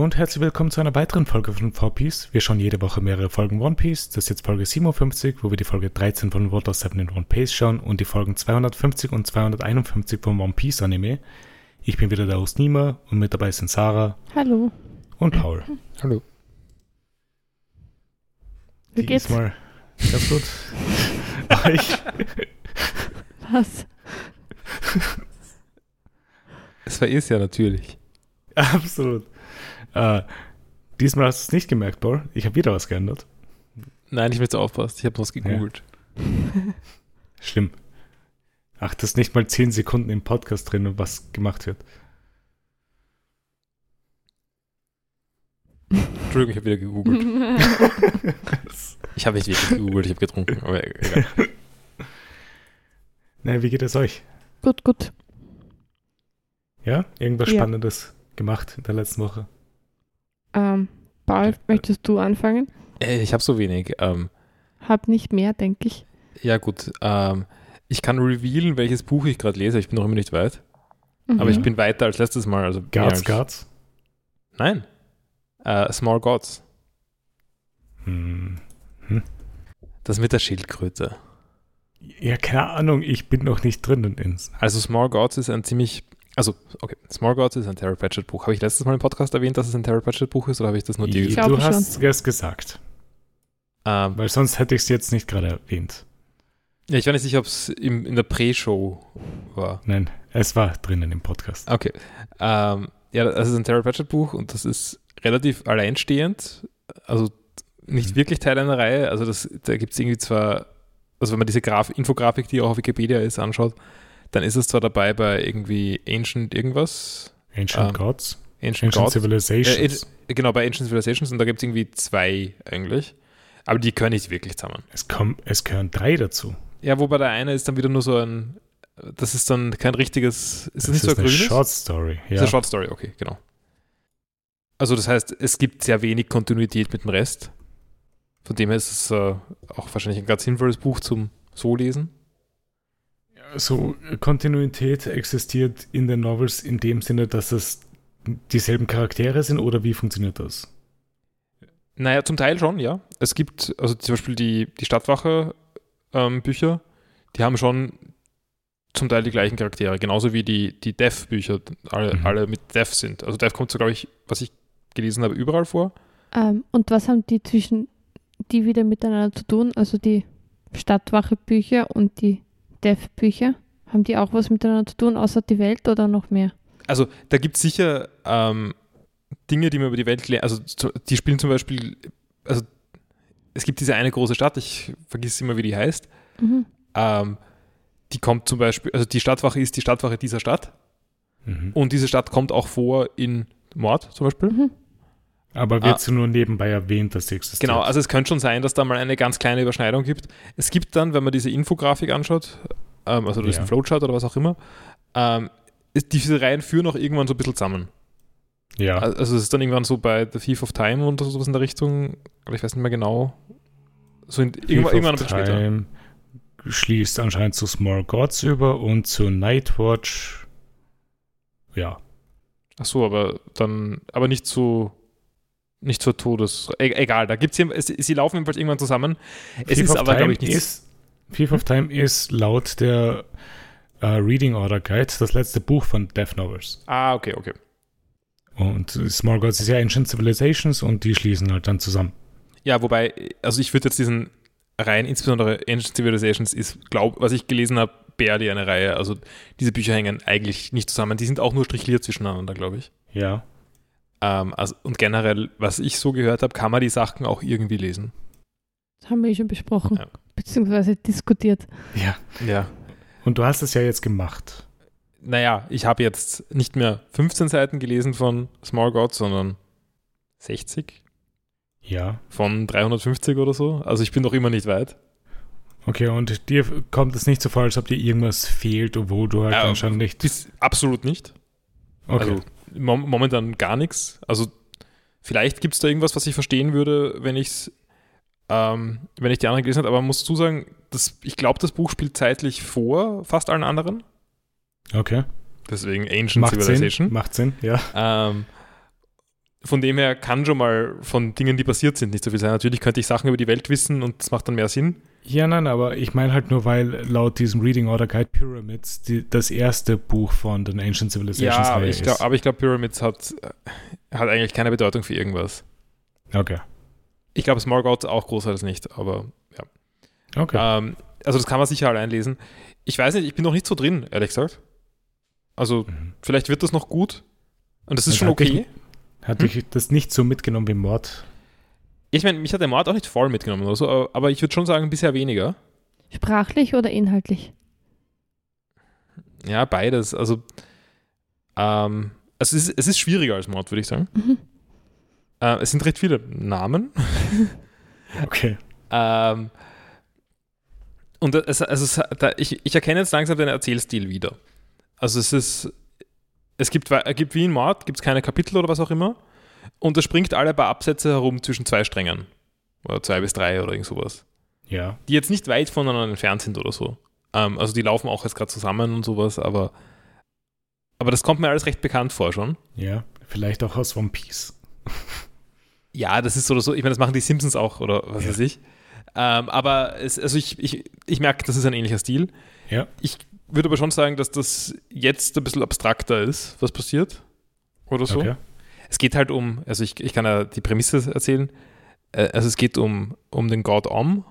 Hallo und herzlich willkommen zu einer weiteren Folge von 4Piece. Wir schauen jede Woche mehrere Folgen One Piece. Das ist jetzt Folge 57, wo wir die Folge 13 von Water 7 in One Piece schauen und die Folgen 250 und 251 vom One Piece Anime. Ich bin wieder der Host Nima und mit dabei sind Sarah. Hallo. Und Paul. Hallo. Wie geht's? Diesmal ganz gut. Euch? Was? Es war eh sehr natürlich. Absolut. Äh, diesmal hast du es nicht gemerkt, Paul. Ich habe wieder was geändert. Nein, ich will jetzt aufpassen. Ich habe was gegoogelt. Schlimm. Ach, das ist nicht mal 10 Sekunden im Podcast drin, was gemacht wird. Entschuldigung, ich habe wieder gegoogelt. Ich habe nicht wirklich gegoogelt, ich habe getrunken. Aber egal. Na, wie geht es euch? gut, gut. Ja? Irgendwas Ja. Spannendes gemacht in der letzten Woche? Ähm, Paul, möchtest du anfangen? Äh, Ich habe so wenig. Ähm, Hab nicht mehr, denke ich. ja, gut. Ähm, ich kann revealen, welches Buch ich gerade lese. Ich bin noch immer nicht weit. Mhm. Aber ich bin weiter als letztes Mal. Also Guards, als, Guards? Nein. Äh, Small Gods. Hm. Das mit der Schildkröte. Ja, keine Ahnung, ich bin noch nicht drinnen ins. Also Small Gods ist ein ziemlich. Also, okay, Small Gods ist ein Terry Pratchett Buch. Habe ich letztes Mal im Podcast erwähnt, dass es ein Terry Pratchett Buch ist oder habe ich das nur dir gesagt? du hast es gesagt, Ähm, weil sonst hätte ich es jetzt nicht gerade erwähnt. ja, ich war nicht sicher, ob es in der Pre-Show war. Nein, es war drinnen im Podcast. Okay. Ähm, ja, das ist ein Terry Pratchett Buch und das ist relativ alleinstehend. Also nicht Mhm. wirklich Teil einer Reihe. Also das, da gibt es irgendwie zwar, also wenn man diese Graf Infografik, die auch auf Wikipedia ist, anschaut, dann ist es zwar dabei bei irgendwie Ancient irgendwas. Ancient Ähm, Gods, Ancient, Ancient Gods. Civilizations. Äh, genau, bei Ancient Civilizations und da gibt es irgendwie zwei eigentlich. Aber die gehören nicht wirklich zusammen. es, kommen, es gehören drei dazu. Ja, wobei der eine ist dann wieder nur so ein, das ist dann kein richtiges, ist das, Das nicht so ist ein eine grünes? Short Story. Das Ja. ist eine Short Story, okay, genau. Also das heißt, es gibt sehr wenig Kontinuität mit dem Rest. Von dem her ist es äh, auch wahrscheinlich ein ganz sinnvolles Buch zum so lesen. So, Kontinuität existiert in den Novels in dem Sinne, dass es dieselben Charaktere sind oder wie funktioniert das? Naja, zum Teil schon, ja. Es gibt, also zum Beispiel die, die Stadtwache-Bücher, die haben schon zum Teil die gleichen Charaktere, genauso wie die, die Death-Bücher alle, Mhm. alle mit Death sind. Also Death kommt so, glaube ich, was ich gelesen habe, überall vor. Ähm, und was haben die zwischen die wieder miteinander zu tun? Also die Stadtwache-Bücher und die Dev-Bücher? Haben die auch was miteinander zu tun, außer die Welt oder noch mehr? Also da gibt es sicher ähm, Dinge, die man über die Welt lernt. Also die spielen zum Beispiel, also es gibt diese eine große Stadt, ich vergesse immer, wie die heißt. Mhm. Ähm, die kommt zum Beispiel, also die Stadtwache ist die Stadtwache dieser Stadt Mhm. und diese Stadt kommt auch vor in Mord zum Beispiel. Mhm. Aber wird sie nur nebenbei erwähnt, dass sie existiert? Genau, also es könnte schon sein, dass da mal eine ganz kleine Überschneidung gibt. Es gibt dann, wenn man diese Infografik anschaut, ähm, also das ist Ja. ein Flowchart oder was auch immer, ähm, ist, diese Reihen führen auch irgendwann so ein bisschen zusammen. ja. Also es ist dann irgendwann so bei The Thief of Time und sowas in der Richtung, aber ich weiß nicht mehr genau. So in, Thief irgendwann, of irgendwann ein bisschen später. Time schließt anscheinend zu Small Gods über und zu Nightwatch. Ja. Ach so, aber dann, aber nicht zu, nicht zur Todes. E egal, da gibt's hier, es, sie laufen jedenfalls irgendwann zusammen. Es Thief ist aber, glaube ich, nichts. Thief of Time ist laut der äh, Reading Order Guide das letzte Buch von Death Novels. Ah, okay, okay. Und Small Gods ist ja Ancient Civilizations und die schließen halt dann zusammen. Ja, wobei, also ich würde jetzt diesen Reihen, insbesondere Ancient Civilizations, ist, glaub, was ich gelesen habe, barely eine Reihe. Also diese Bücher hängen eigentlich nicht zusammen. Die sind auch nur strichliert zwischeneinander, glaube ich. Ja. Ähm, also, und generell, was ich so gehört habe, kann man die Sachen auch irgendwie lesen. Das haben wir eh schon besprochen, Ja. beziehungsweise diskutiert. Ja. Ja. Und du hast es ja jetzt gemacht. Naja, ich habe jetzt nicht mehr 15 Seiten gelesen von Small Gods, sondern 60 Ja. von 350 oder so. Also ich bin noch immer nicht weit. Okay, und dir kommt es nicht so vor, als ob dir irgendwas fehlt, obwohl du halt Ja, anscheinend nicht. Absolut nicht. Okay. Also momentan gar nichts. Also vielleicht gibt es da irgendwas, was ich verstehen würde, wenn ich ähm, wenn ich die anderen gelesen habe, aber man muss zusagen, das, ich glaube, das Buch spielt zeitlich vor fast allen anderen. okay. Deswegen Ancient Macht Sinn. Civilization. Macht Sinn, ja. Ähm, von dem her kann schon mal von Dingen, die passiert sind, nicht so viel sein. Natürlich könnte ich Sachen über die Welt wissen und das macht dann mehr Sinn. Ja, nein, aber ich meine halt nur, weil laut diesem Reading Order Guide Pyramids die, das erste Buch von den Ancient Civilizations Ja, aber ich glaube, ist. aber ich glaube, Pyramids hat, hat eigentlich keine Bedeutung für irgendwas. Okay. Ich glaube, Small God auch großartig nicht, aber ja. Okay. Ähm, also das kann man sicher allein lesen. Ich weiß nicht, ich bin noch nicht so drin, ehrlich gesagt. Also Mhm. vielleicht wird das noch gut. Und das ist Und schon okay. Hat dich das nicht so mitgenommen wie Mord? Ich meine, mich hat der Mord auch nicht voll mitgenommen oder so, aber- ich würde schon sagen, bisher weniger. Sprachlich oder inhaltlich? Ja, beides. Also, ähm, also es, ist, es ist schwieriger als Mord, würde ich sagen. Mhm. Äh, es sind recht viele Namen. Okay. Ähm, und es, also es, da, ich, ich erkenne jetzt langsam den Erzählstil wieder. Also es ist, es gibt, wei- gibt wie in Mord, gibt es keine Kapitel oder was auch immer. Und es springt alle paar Absätze herum zwischen zwei Strängen. Oder zwei bis drei oder irgend sowas. Ja. Die jetzt nicht weit voneinander entfernt sind oder so. Ähm, also die laufen auch jetzt gerade zusammen und sowas, aber, aber das kommt mir alles recht bekannt vor schon. Ja. Vielleicht auch aus One Piece. Ja, das ist so oder so. Ich meine, das machen die Simpsons auch oder was Ja. weiß ich. Ähm, aber es, also ich, ich, ich merke, das ist ein ähnlicher Stil. Ja. Ich würde aber schon sagen, dass das jetzt ein bisschen abstrakter ist, was passiert. Oder so. Okay. Es geht halt um, also ich, ich kann ja die Prämisse erzählen. Äh, Also es geht um, um den Gott Om,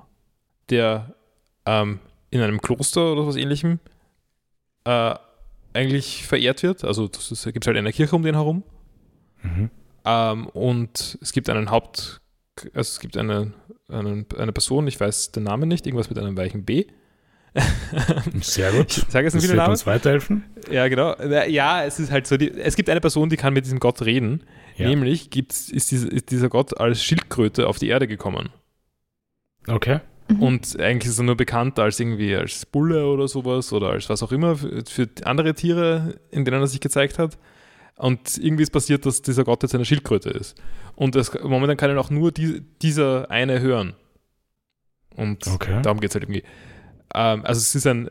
der ähm, in einem Kloster oder was ähnlichem äh, eigentlich verehrt wird. Also da gibt es halt eine Kirche um den herum. Mhm. Ähm, und es gibt einen Haupt, also es gibt eine, eine, eine Person, ich weiß den Namen nicht, irgendwas mit einem weichen B. Sehr gut. Ich sage jetzt Das viele wird uns weiterhelfen. Ja, genau. Ja, es ist halt so, die, es gibt eine Person, die kann mit diesem Gott reden. Ja. Nämlich gibt's, ist, dieser, ist dieser Gott als Schildkröte auf die Erde gekommen. Okay. Mhm. Und eigentlich ist er nur bekannt als irgendwie als Bulle oder sowas oder als was auch immer für, für andere Tiere, in denen er sich gezeigt hat. Und irgendwie ist passiert, dass dieser Gott jetzt eine Schildkröte ist. Und das, momentan kann ihn auch nur die, dieser eine hören. Und Okay. darum geht es halt irgendwie. Ähm, also es ist ein,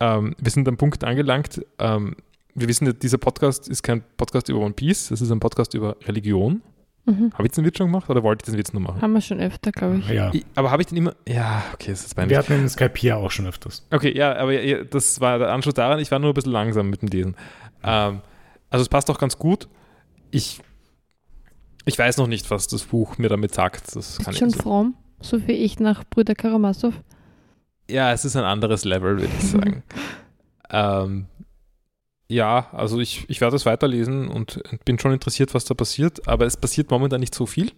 ähm, wir sind am Punkt angelangt, ähm, wir wissen, dieser Podcast ist kein Podcast über One Piece, es ist ein Podcast über Religion. Mhm. Habe ich den Witz schon gemacht oder wollte ich den Witz nur machen? Haben wir schon öfter, glaube ich. Ja. Ich, aber habe ich den immer. Ja, okay, das ist peinlich. Wir hatten in Skype hier auch schon öfters. Okay, ja, aber ja, das war der Anschluss daran, ich war nur ein bisschen langsam mit dem Lesen. Ähm, also es passt auch ganz gut. Ich, ich weiß noch nicht, was das Buch mir damit sagt. Das kann Ist ich schon fromm, so wie ich nach Brüder Karamasow. Ja, es ist ein anderes Level, würde ich sagen. ähm, ja, also ich, ich werde es weiterlesen und bin schon interessiert, was da passiert, aber es passiert momentan nicht so viel.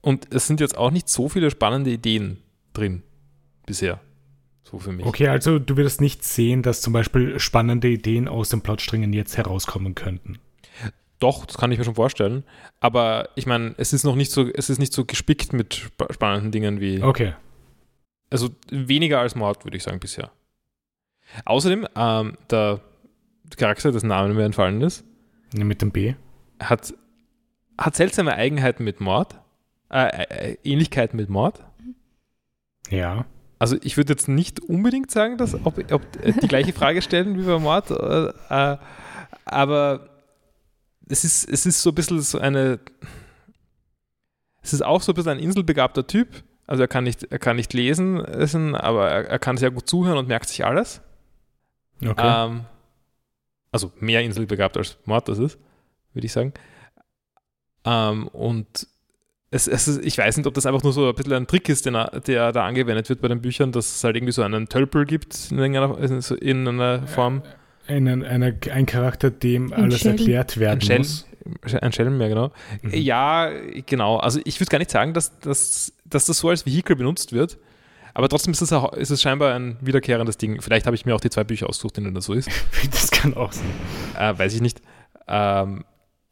Und es sind jetzt auch nicht so viele spannende Ideen drin bisher. So für mich. Okay, also du würdest nicht sehen, dass zum Beispiel spannende Ideen aus den Plotsträngen jetzt herauskommen könnten. Doch, das kann ich mir schon vorstellen. Aber ich meine, es ist noch nicht so, es ist nicht so gespickt mit spa spannenden Dingen wie. Okay. Also weniger als Mord, würde ich sagen, bisher. Außerdem, ähm, der Charakter, dessen Namen mir entfallen ist, Mit dem B. hat, hat seltsame Eigenheiten mit Mord. Äh, äh, Ähnlichkeiten mit Mord. Ja. Also ich würde jetzt nicht unbedingt sagen, dass ob, ob die gleiche Frage stellen wie bei Mord, äh, äh, aber es ist, es ist so ein bisschen so eine, es ist auch so ein bisschen ein inselbegabter Typ. Also er kann nicht, er kann nicht lesen, lesen, aber er, er kann sehr gut zuhören und merkt sich alles. Okay. Ähm, also mehr inselbegabt als Mord das ist, würde ich sagen. Ähm, und es, es ist, ich weiß nicht, ob das einfach nur so ein bisschen ein Trick ist, den er, der da angewendet wird bei den Büchern, dass es halt irgendwie so einen Tölpel gibt in irgendeiner, so in einer Form. Einen, einer, ein Charakter, dem Ein alles erklärt werden Ein muss. Ein Schelm, ja, genau. Mhm. Ja, genau. Also ich würde gar nicht sagen, dass, dass, dass das so als Vehikel benutzt wird. Aber trotzdem ist es, auch, ist es scheinbar ein wiederkehrendes Ding. Vielleicht habe ich mir auch die zwei Bücher ausgesucht, in denen das so ist. Das kann auch sein. Äh, weiß ich nicht. Ähm,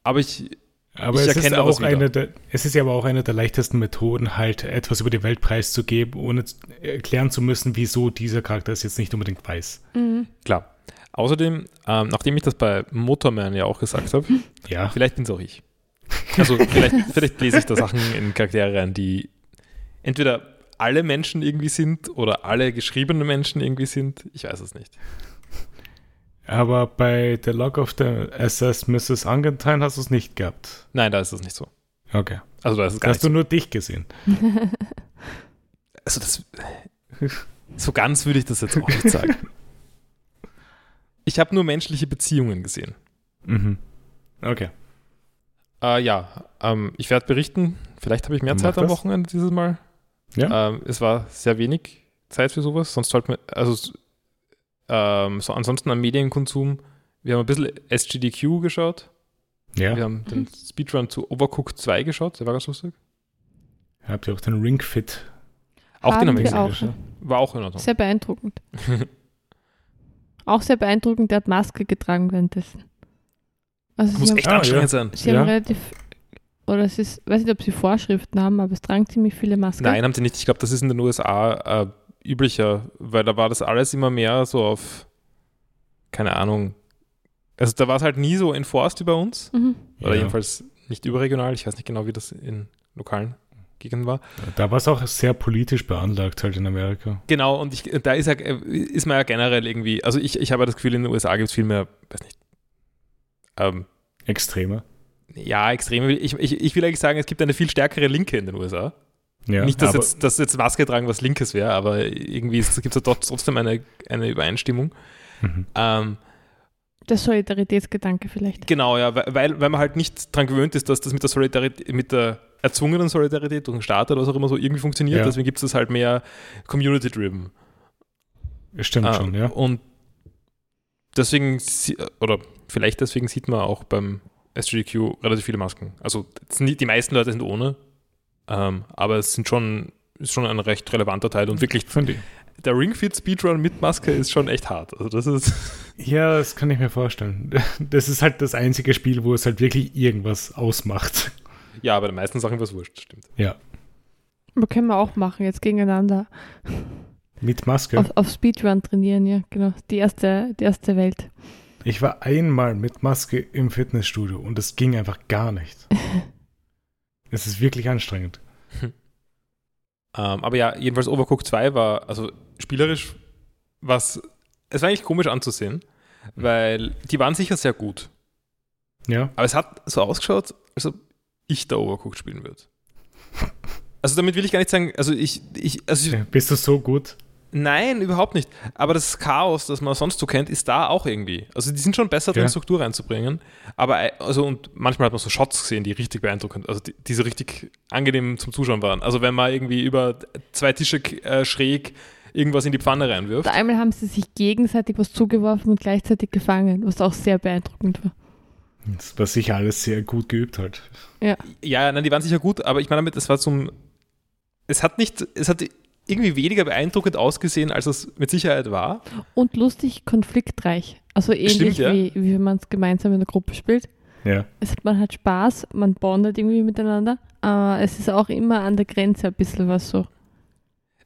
aber ich, Aber Ich es ist, erkenne was auch eine der, es ist ja aber auch eine der leichtesten Methoden, halt etwas über die Welt preiszugeben, ohne erklären zu müssen, wieso dieser Charakter es jetzt nicht unbedingt weiß. Mhm. Klar. Außerdem, ähm, nachdem ich das bei Motorman ja auch gesagt habe, Ja. vielleicht bin es auch ich. Also vielleicht, vielleicht lese ich da Sachen in Charaktere rein, die entweder alle Menschen irgendwie sind oder alle geschriebene Menschen irgendwie sind. Ich weiß es nicht. Aber bei The Log of the SS Mrs. Angentine hast du es nicht gehabt. Nein, da ist das nicht so. Okay. Also da ist es gar hast du so. nur dich gesehen. Also das, so ganz würde ich das jetzt auch nicht sagen. Ich habe nur menschliche Beziehungen gesehen. Mhm. Okay. Äh, ja, ähm, ich werde berichten. Vielleicht habe ich mehr Mach Zeit am das. Wochenende dieses Mal. Ja. Ähm, es war sehr wenig Zeit für sowas. Sonst sollte man, also ähm, so ansonsten am Medienkonsum. Wir haben ein bisschen SGDQ geschaut. Ja. Wir haben den Speedrun zu Overcooked 2 geschaut. Der war ganz lustig. Habt ihr auch den Ring Fit? Auch den haben wir gesehen. auch. War auch in Ordnung. Sehr beeindruckend. Auch sehr beeindruckend, der hat Maske getragen währenddessen. Also Muss echt Ah, anstrengend sein. haben, sie ja. haben relativ, oder es ist, weiß nicht, ob sie Vorschriften haben, aber es tragen ziemlich viele Masken. Nein, haben sie nicht. Ich glaube, das ist in den USA äh, üblicher, weil da war das alles immer mehr so auf, keine Ahnung. Also da war es halt nie so enforced wie bei uns. Mhm. Oder Ja. jedenfalls nicht überregional. Ich weiß nicht genau, wie das in lokalen Gegenden war. Da war es auch sehr politisch beanlagt halt in Amerika. Genau, und ich, da ist, ja, ist man ja generell irgendwie, also ich, ich habe ja das Gefühl, in den USA gibt es viel mehr, weiß nicht, ähm, Extremer. ja, extreme. Ich, ich, ich will eigentlich sagen, es gibt eine viel stärkere Linke in den USA. Ja, nicht, dass jetzt, dass jetzt Maske tragen was Linkes wäre, aber irgendwie gibt es ja trotzdem eine, eine Übereinstimmung. Mhm. Ähm, Der Solidaritätsgedanke vielleicht. genau, ja, weil, weil man halt nicht dran gewöhnt ist, dass das mit der Solidarität, mit der erzwungenen Solidarität durch den Staat oder was auch immer so irgendwie funktioniert. Ja. Deswegen gibt es das halt mehr community-driven. Stimmt Ah, schon, ja. Und deswegen, oder vielleicht deswegen sieht man auch beim SGDQ relativ viele Masken. Also nicht- die meisten Leute sind ohne, ähm, aber es sind schon, ist schon ein recht relevanter Teil und wirklich Finde ich. der Ring Fit Speedrun mit Maske ist schon echt hart. Also das ist Ja, das kann ich mir vorstellen. Das ist halt das einzige Spiel, wo es halt wirklich irgendwas ausmacht. Ja, bei den meisten Sachen was wurscht, stimmt. Ja. Aber können wir auch machen, jetzt gegeneinander. Mit Maske. Auf, auf Speedrun trainieren, ja, genau. Die erste, die erste Welt. Ich war einmal mit Maske im Fitnessstudio und es ging einfach gar nicht. es ist wirklich anstrengend. Ähm, aber ja, jedenfalls Overcooked 2 war, also spielerisch, was, es war eigentlich komisch anzusehen, weil die waren sicher sehr gut. Ja. Aber es hat so ausgeschaut, als ob ich da Overcooked spielen würde. Also damit will ich gar nicht sagen, also ich, ich also ich, Bist du so gut? nein, überhaupt nicht. Aber das Chaos, das man sonst so kennt, ist da auch irgendwie. Also die sind schon besser drin, Ja. Struktur reinzubringen. Aber äh, also und manchmal hat man so Shots gesehen, die richtig beeindruckend, also die, die so richtig angenehm zum Zuschauen waren. Also wenn man irgendwie über zwei Tische äh, schräg irgendwas in die Pfanne reinwirft. Da einmal haben sie sich gegenseitig was zugeworfen und gleichzeitig gefangen, was auch sehr beeindruckend war. Das war sicher alles sehr gut geübt halt. Ja, nein, die waren sicher gut, aber ich meine damit, es war zum. Es hat nicht, es hat irgendwie weniger beeindruckend ausgesehen, als es mit Sicherheit war. Und lustig konfliktreich. Also ähnlich Stimmt, ja. wie, wie wenn man es gemeinsam in der Gruppe spielt. Ja. Es, man hat Spaß, man bondet irgendwie miteinander, aber es ist auch immer an der Grenze ein bisschen was so.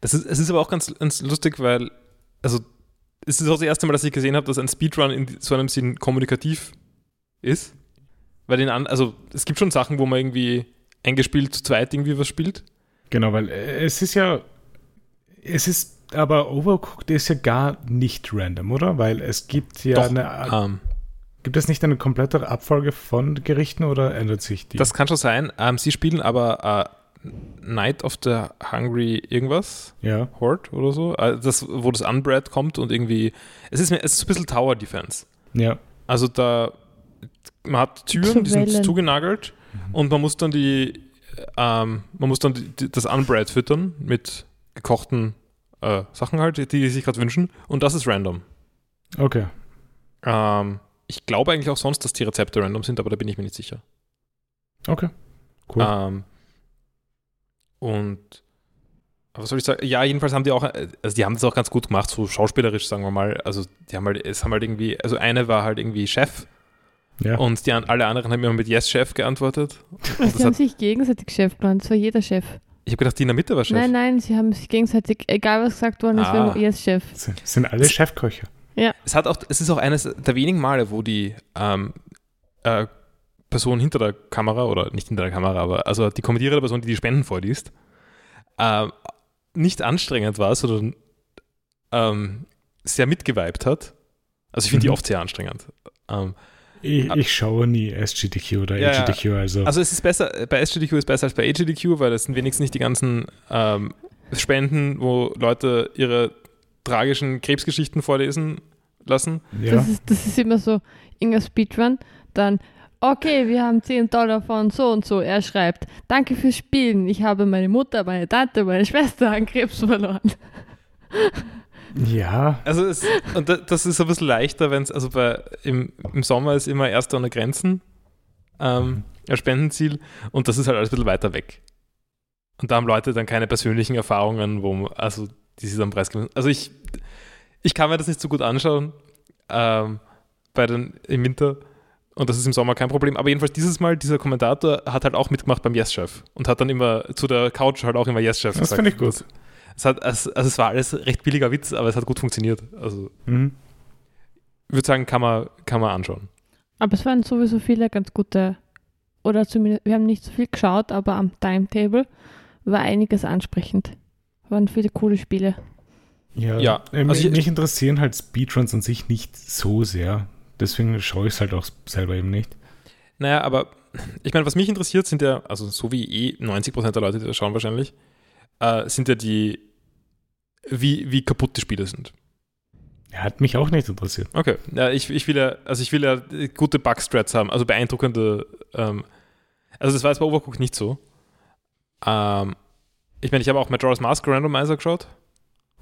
Das ist, es ist aber auch ganz, ganz lustig, weil, also, es ist auch das erste Mal, dass ich gesehen habe, dass ein Speedrun in so einem Sinn kommunikativ ist. Weil den an, also, es gibt schon Sachen, wo man irgendwie eingespielt zu zweit irgendwie was spielt. Genau, weil äh, es ist ja. Es ist. Aber Overcooked ist ja gar nicht random, oder? Weil es gibt ja Doch, eine. Ähm, Gibt es nicht eine komplette Abfolge von Gerichten oder ändert sich die? das kann schon sein. Ähm, sie spielen aber äh, Night of the Hungry irgendwas. ja. Horde oder so. Also das, wo das Unbred kommt und irgendwie. Es ist, mir- es ist ein bisschen Tower Defense. Ja. Also da. Man hat Türen, die sind zugenagelt und man muss dann die. Ähm, man muss dann die, die, das Unbred füttern mit gekochten äh, Sachen halt, die die sich gerade wünschen. Und das ist random. Okay. Ähm, ich glaube eigentlich auch sonst, dass die Rezepte random sind, aber da bin ich mir nicht sicher. Okay. Cool. Ähm, und aber was soll ich sagen? Ja, jedenfalls haben die auch, also die haben das auch ganz gut gemacht, so schauspielerisch, sagen wir mal. Also die haben halt, es haben halt irgendwie, also eine war halt irgendwie Chef ja. und die, an- alle anderen haben immer mit Yes Chef geantwortet. Und sie haben hat, sich gegenseitig Chef genannt, das war jeder Chef. ich habe gedacht, die in der Mitte war Chef. Nein, nein, sie haben sich gegenseitig, egal was gesagt worden ist, Ah. wir haben yes, Chef. Sind, sind alle Chefköche. Es, hat auch, es ist auch eines der wenigen Male, wo die ähm, äh, Person hinter der Kamera, oder nicht hinter der Kamera, aber also die kommentierende Person, die die Spenden vorliest, ähm, nicht anstrengend war, sondern ähm, sehr mitgeweibt hat Also ich finde die Mhm. oft sehr anstrengend. Ähm, Ich, ich schaue nie SGDQ oder Ja. AGDQ, also. also es ist besser, bei SGDQ ist besser als bei AGDQ, weil das sind wenigstens nicht die ganzen ähm, Spenden, wo Leute ihre tragischen Krebsgeschichten vorlesen lassen. ja. Das, ist, das ist immer so, irgendein Speedrun, dann, okay, wir haben 10 Dollar von so und so. Er schreibt, danke fürs Spielen. Ich habe meine Mutter, meine Tante, meine Schwester an Krebs verloren. ja, Also es, und da- das ist ein bisschen leichter, wenn es, also bei, im, im Sommer ist immer erst ohne Grenzen ähm, ein Spendenziel und das ist halt alles ein bisschen weiter weg. Und da haben Leute dann keine persönlichen Erfahrungen, wo man, also die sie dann preisgeben. Also ich, ich kann mir das nicht so gut anschauen ähm, bei den, im Winter und das ist im Sommer kein Problem. Aber jedenfalls dieses Mal, dieser Kommentator hat halt auch mitgemacht beim Yes-Chef und hat dann immer zu der Couch halt auch immer Yes-Chef das finde ich gut. Es, hat, also, also es war alles recht billiger Witz, aber es hat gut funktioniert. Also Mhm. ich würde sagen, kann man, kann man anschauen. Aber es waren sowieso viele ganz gute, oder zumindest, wir haben nicht so viel geschaut, aber am Timetable war einiges ansprechend. Waren viele coole Spiele. Ja, Ja, äh, also mich, ich- mich interessieren halt Speedruns an sich nicht so sehr. Deswegen schaue ich es halt auch selber eben nicht. Naja, aber ich meine, was mich interessiert, sind ja, also so wie eh 90% der Leute, die das schauen wahrscheinlich, äh, sind ja die, wie, wie kaputt die Spiele sind. Er hat mich auch nicht interessiert. Okay. Ja, ich, ich will ja, also ich will ja gute Bugstrats haben, also beeindruckende, ähm, also das war jetzt bei Overcooked nicht so. Ähm, ich meine, ich habe auch Majora's Mask Randomizer geschaut,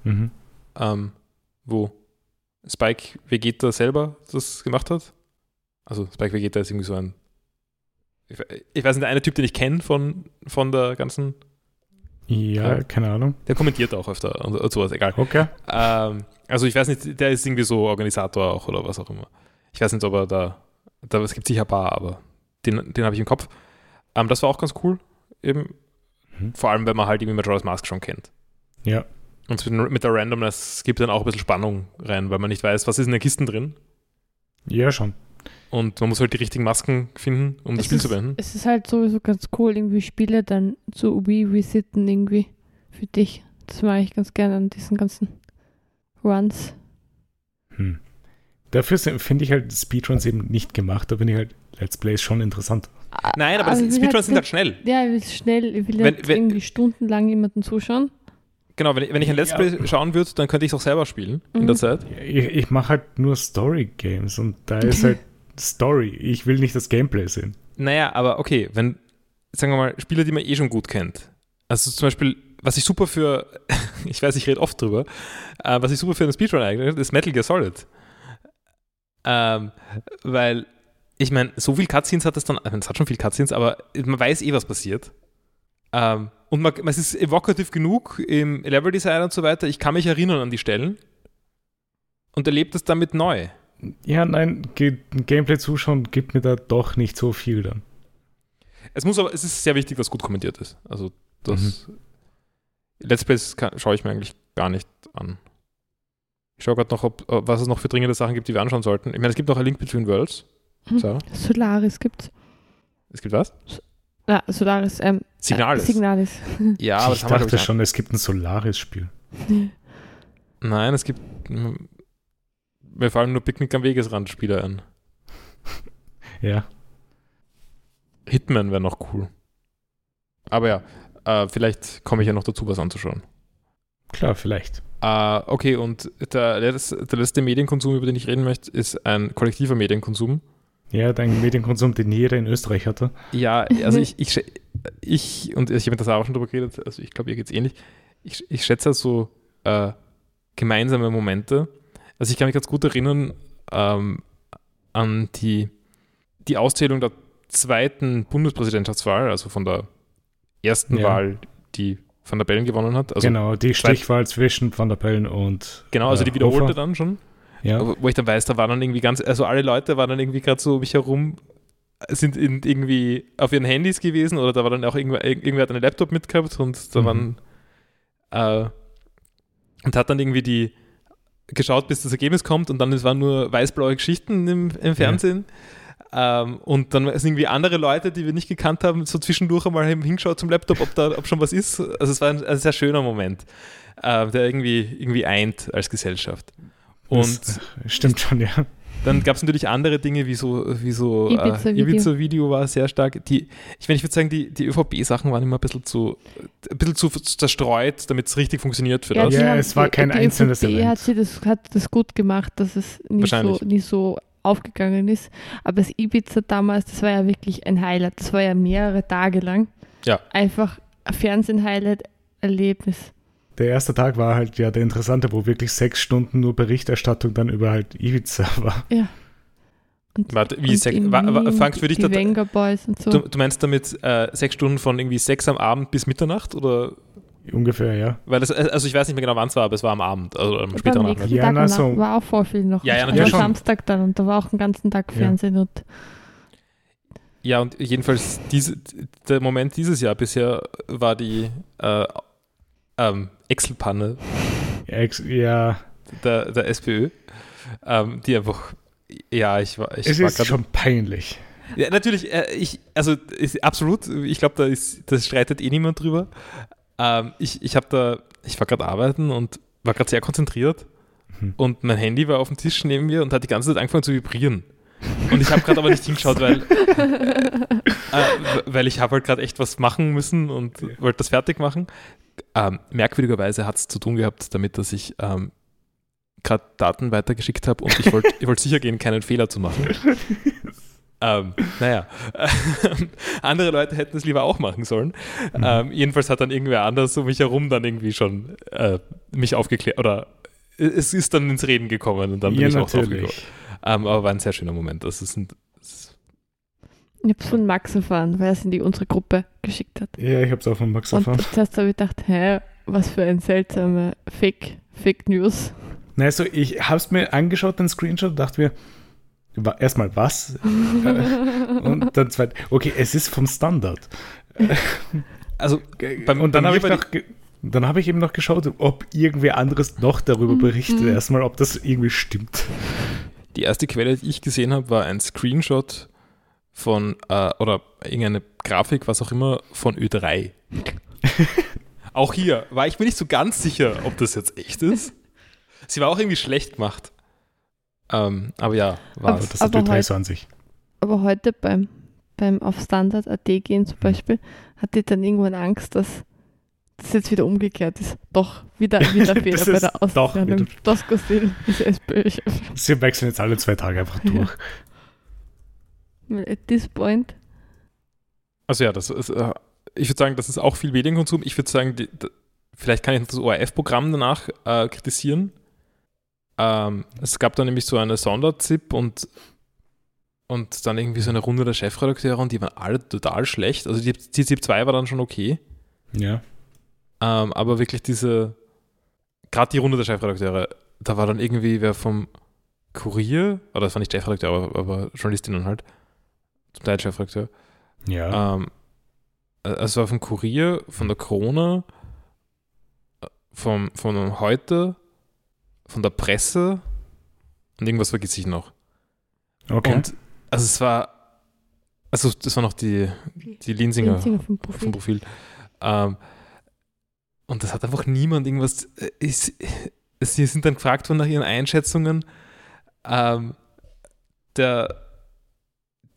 Mhm. ähm, wo Spike Vegeta selber das gemacht hat. Also Spike Vegeta ist irgendwie so ein, ich, ich weiß nicht, der eine Typ, den ich kenne von, von der ganzen, Ja, keine Ahnung. der kommentiert auch öfter und, und sowas, egal. Okay. Ähm, also ich weiß nicht, der ist irgendwie so Organisator auch oder was auch immer. Ich weiß nicht, ob er da, da es gibt sicher ein paar, aber den, den habe ich im Kopf. Ähm, das war auch ganz cool, eben. Mhm. Vor allem, wenn man halt irgendwie Majora's Mask schon kennt. Ja. Und mit, mit der Randomness gibt dann auch ein bisschen Spannung rein, weil man nicht weiß, was ist in den Kisten drin. Ja, schon. Und man muss halt die richtigen Masken finden, um das Es Spiel ist- zu beenden. Es ist halt sowieso ganz cool, irgendwie Spiele dann zu revisiten irgendwie für dich. Das mache ich ganz gerne an diesen ganzen Runs. Hm. Dafür finde ich halt Speedruns eben nicht gemacht. Da bin ich halt Let's Plays schon interessant. Nein, aber ich will Speedruns sind halt halt schnell. Ja, ich will schnell, ich will Wenn- nicht wenn- irgendwie stundenlang jemanden zuschauen. Genau, wenn ich, wenn ich ein Let's Ja. Play schauen würde, dann könnte ich es auch selber spielen in Mhm. der Zeit. Ich, ich mache halt nur Story-Games und da ist halt Story. Ich will nicht das Gameplay sehen. Naja, aber okay, wenn, sagen wir mal, Spiele, die man eh schon gut kennt. Also zum Beispiel, was ich super für, ich weiß, ich rede oft drüber, äh, was ich super für einen Speedrun eignet, ist Metal Gear Solid. Ähm, weil, ich meine, so viel Cutscenes hat es dann, meine, es hat schon viel Cutscenes, aber man weiß eh, was passiert. Ähm, und man, es ist evocative genug im Level Design und so weiter. Ich kann mich erinnern an die Stellen und erlebe das damit neu. Ja, nein, Gameplay zuschauen gibt mir da doch nicht so viel dann. Es muss aber, es ist sehr wichtig, dass gut kommentiert ist. Also das Let's Plays kann, schaue ich mir eigentlich gar nicht an. Ich schaue gerade noch, ob, äh, was es noch für dringende Sachen gibt, die wir anschauen sollten. Ich meine, es gibt noch A Link Between Worlds. Hm. Sarah? Solaris gibt's. Es gibt was? Ja, Solaris, ähm, Signalis. Äh, Signalis. Ja, aber ich das haben wir, glaub dachte schon, es gibt ein Solaris-Spiel. Nein, es gibt. Mir fallen nur Picknick am Wegesrand-Spiele ein. Ja. Hitman wäre noch cool. Aber ja, äh, vielleicht komme ich ja noch dazu, was anzuschauen. Klar, vielleicht. Äh, okay, und der, letzte- der letzte Medienkonsum, über den ich reden möchte, ist ein kollektiver Medienkonsum. Ja, dein Medienkonsum, den jeder in Österreich hatte. Ja, also ich, ich, ich und ich habe mit der Sarah auch schon drüber geredet, also ich glaube, ihr geht es ähnlich. Ich, ich schätze so äh, gemeinsame Momente. Also ich kann mich ganz gut erinnern ähm, an die, die Auszählung der zweiten Bundespräsidentschaftswahl, also von der ersten Ja. Wahl, die Van der Bellen gewonnen hat. Also genau, die Stichwahl zwischen Van der Bellen und. Genau, also äh, die wiederholte Hofer. dann schon. Ja. Wo wo ich dann weiß, da waren dann irgendwie ganz, also alle Leute waren dann irgendwie gerade so um mich herum, sind in, irgendwie auf ihren Handys gewesen oder da war dann auch irgendwer, irgendwer hat einen Laptop mitgehabt und da Mhm. waren äh, und hat dann irgendwie die geschaut, bis das Ergebnis kommt und dann es waren nur weiß-blaue Geschichten im, im Fernsehen. Ähm, und dann sind irgendwie andere Leute, die wir nicht gekannt haben, so zwischendurch einmal hingeschaut zum Laptop, ob da ob schon was ist. Also es war ein, ein sehr schöner Moment, äh, der irgendwie, irgendwie eint als Gesellschaft. Und das stimmt schon, ja. Dann gab es natürlich andere Dinge, wie so, wie so Ibiza-Video. äh, Ibiza-Video war sehr stark. Die, ich meine, ich würde sagen, die, die ÖVP-Sachen waren immer ein bisschen zu, ein bisschen zu zerstreut, damit es richtig funktioniert für das. die Ja, es war kein die einzelnes ÖVP Event. hat sie das, hat das gut gemacht, dass es nicht so, nicht so aufgegangen ist. Aber das Ibiza damals, das war ja wirklich ein Highlight. Das war ja mehrere Tage lang. Ja. Einfach ein Fernsehen-Highlight, Erlebnis. Der erste Tag war halt ja der interessante, wo wirklich sechs Stunden nur Berichterstattung dann über halt Ibiza war. Und, Warte, wie und sech, in wa, wa, Wien Frank, für dich die da, Boys und so. du, du meinst damit äh, sechs Stunden von irgendwie sechs am Abend bis Mitternacht? Oder? Ungefähr, ja. Weil das, also ich weiß nicht mehr genau, wann es war, aber es war am Abend, also am späteren am Abend. Ja, na, so- war auch voll viel noch. Ja, ja, natürlich am. Samstag dann und da war auch den ganzen Tag Ja. Fernsehen und Ja, und jedenfalls diese, der Moment dieses Jahr bisher war die äh, ähm, Excel-Panne Ex ja, der, der SPÖ, ähm, die einfach, ja, ich war, ich es war ist schon peinlich. Ja, natürlich, äh, ich, also ist absolut, ich glaube, da ist, das streitet eh niemand drüber. Ähm, ich ich habe da, ich war gerade arbeiten und war gerade sehr konzentriert Mhm. und mein Handy war auf dem Tisch neben mir und hat die ganze Zeit angefangen zu vibrieren. Und ich habe gerade aber nicht hingeschaut, weil, äh, weil ich habe halt gerade echt was machen müssen und wollte das fertig machen. Ähm, merkwürdigerweise hat es zu tun gehabt damit, dass ich ähm, gerade Daten weitergeschickt habe und ich wollte wollt sicher gehen, keinen Fehler zu machen. Ähm, naja, andere Leute hätten es lieber auch machen sollen. Mhm. Ähm, jedenfalls hat dann irgendwer anders um mich herum dann irgendwie schon äh, mich aufgeklärt oder es ist dann ins Reden gekommen und dann bin ja, ich auch drauf gekommen. natürlich. Ähm, aber war ein sehr schöner Moment. Das ist ein, das, ich habe von Max erfahren, weil er es in die unsere Gruppe geschickt hat. Ja, ich hab's auch von Max Und erfahren. zuerst habe ich gedacht, hä, was für ein seltsamer Fake, Fake News. Na, also ich hab's mir angeschaut, den Screenshot, und dachte mir, wa- erstmal was? Und dann zweit, okay, es ist vom Standard. also Beim- und dann habe ich noch, dann habe ich eben noch geschaut, ob irgendwer anderes noch darüber Mhm. berichtet, Mhm. erstmal, ob das irgendwie stimmt. die erste Quelle, die ich gesehen habe, war ein Screenshot von, äh, oder irgendeine Grafik, was auch immer, von Ö3. auch hier war ich mir nicht so ganz sicher, ob das jetzt echt ist. Sie war auch irgendwie schlecht gemacht. Ähm, aber ja, war Aber- das hat aber die heute- 23. Aber heute beim, beim auf Standard.at gehen zum Beispiel, hatte ich dann irgendwann Angst, dass das jetzt wieder umgekehrt ist. Doch, wieder, wieder Fehler Das bei der doch Ausstellung. wieder- Tosco Stil ist SPÖ-Chef. Sie wechseln jetzt alle zwei Tage einfach durch. At this point, Also ja, das ist, äh, ich würde sagen, das ist auch viel Medienkonsum. Ich würde sagen, die, d- vielleicht kann ich das ORF-Programm danach äh, kritisieren. Ähm, es gab da nämlich so eine Sonderzip und, und dann irgendwie so eine Runde der Chefredakteure und die waren alle total schlecht. Also die, die Zip 2 war dann schon okay, Ja. ähm, aber wirklich diese, gerade die Runde der Chefredakteure, da war dann irgendwie wer vom Kurier, oder das war nicht Chefredakteur, aber, aber Journalistinnen halt, zum Teil Chefredakteur, Ja. ähm, äh, es war vom Kurier, von der Krone, äh, vom, von heute, von der Presse und irgendwas vergesse ich noch. okay. Und also es war, also das war noch die, die Linsinger, Linsinger vom vom Profil. Profil. Ähm, und das hat einfach niemand irgendwas. äh, Ist, sie sind dann gefragt worden nach ihren Einschätzungen. Ähm, der,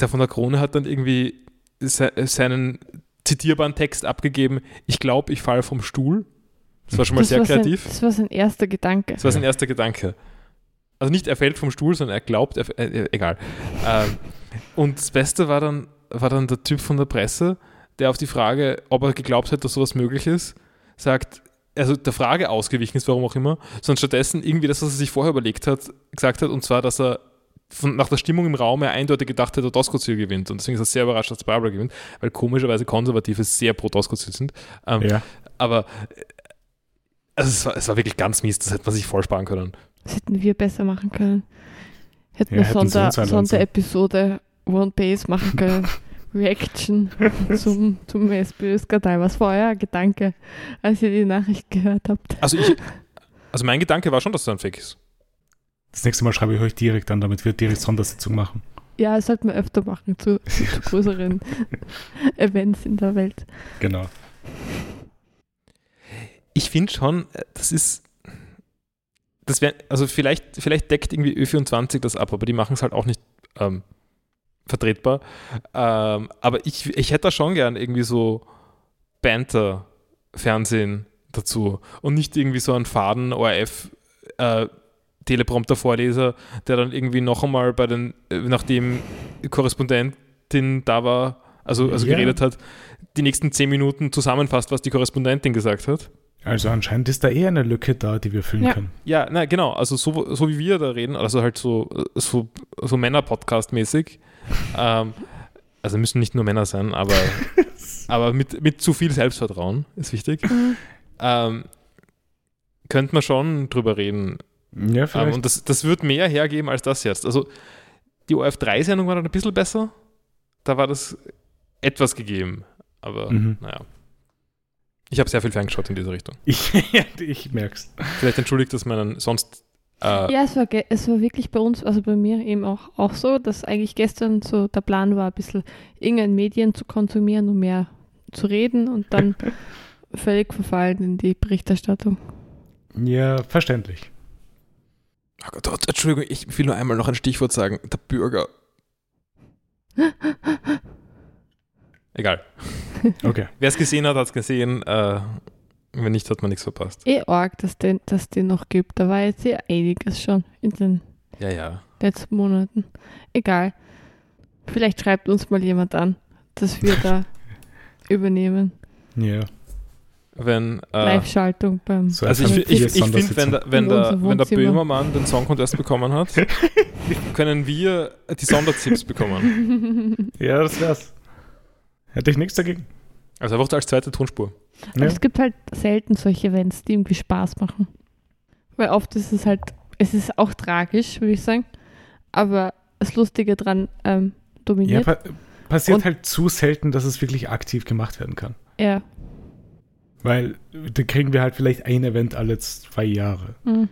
der von der Krone hat dann irgendwie se, seinen zitierbaren Text abgegeben. Ich glaube, ich falle vom Stuhl. Das war schon mal Das sehr war sein- kreativ. Das war sein erster Gedanke. Das war sein erster Gedanke. Also nicht er fällt vom Stuhl, sondern er glaubt, er, äh, egal. Ähm, und das Beste war dann, war dann der Typ von der Presse, der auf die Frage, ob er geglaubt hat, dass sowas möglich ist, sagt, also der Frage ausgewichen ist, warum auch immer, sondern stattdessen irgendwie das, was er sich vorher überlegt hat, gesagt hat, und zwar, dass er von, nach der Stimmung im Raum er eindeutig gedacht hat, der Doskozil gewinnt. Und deswegen ist er sehr überrascht, dass Barbara gewinnt, weil komischerweise Konservative sehr pro Doskozil sind. Ähm, ja. Aber äh, also es, war, es war wirklich ganz mies, das hätte man sich voll sparen können. Das hätten wir besser machen können. Hätten Ja, wir Sonder. Sonderepisode One Base machen können. Reaction zum, zum SPÖ-Skandal. Was war euer Gedanke, als ihr die Nachricht gehört habt? Also ich, also mein Gedanke war schon, dass das ein Fake ist. Das nächste Mal schreibe ich euch direkt an, damit wir direkt Sondersitzung machen. Ja, das sollten wir öfter machen zu, zu, größeren Events in der Welt. das wäre, also vielleicht, vielleicht deckt irgendwie Ö24 das ab, aber die machen es halt auch nicht ähm, vertretbar. Ähm, aber ich, ich hätte da schon gern irgendwie so Banter-Fernsehen dazu und nicht irgendwie so einen faden ORF äh, Teleprompter-Vorleser, der dann irgendwie noch einmal bei den, äh, nachdem Korrespondentin da war, also, also Ja. geredet hat, die nächsten zehn Minuten zusammenfasst, was die Korrespondentin gesagt hat. Also anscheinend ist da eher eine Lücke da, die wir füllen Ja. können. Ja, na genau, also so, so wie wir da reden, also halt so, so, so Männer-Podcast-mäßig. ähm, also müssen nicht nur Männer sein, aber, aber mit, mit zu viel Selbstvertrauen ist wichtig. Mhm. Ähm, könnte man schon drüber reden. Ja, Ähm, vielleicht. und das, das wird mehr hergeben als das jetzt. Also die OF3-Sendung war dann ein bisschen besser. Da war das etwas gegeben. Aber Mhm. naja. Ich habe sehr viel ferngeschaut in diese Richtung. ich, ich merk's. Vielleicht entschuldigt das meinen sonst. Äh, Ja, es war, es war wirklich bei uns, also bei mir eben auch, auch so, dass eigentlich gestern so der Plan war, ein bisschen irgendein Medien zu konsumieren und mehr zu reden und dann völlig verfallen in die Berichterstattung. Ja, verständlich. Oh Gott, oh, Entschuldigung, ich will nur einmal noch ein Stichwort sagen. Der Bürger. Egal. Okay. Wer es gesehen hat, hat es gesehen. Äh, wenn nicht, hat man nichts verpasst. Eh arg, dass den, dass den noch gibt. Da war jetzt eh einiges schon in den Ja, ja. letzten Monaten. Egal. Vielleicht schreibt uns mal jemand an, dass wir da übernehmen. Ja. Wenn. Äh, Live-Schaltung beim. So also als ich, ich, ich, finde, wenn, der, wenn, der, wenn der. Böhmermann den Song Contest bekommen hat, können wir die Sondertipps bekommen. Ja, das wär's. Hätte ich nichts dagegen. Also einfach als zweite Tonspur. Ja. es gibt halt selten solche Events, die irgendwie Spaß machen. Weil oft ist es halt, es ist auch tragisch, würde ich sagen. Aber das Lustige dran ähm, Ja, dominiert. pa passiert Und- halt zu selten, dass es wirklich aktiv gemacht werden kann. Ja. Weil da kriegen wir halt vielleicht ein Event alle zwei Jahre. Mhm.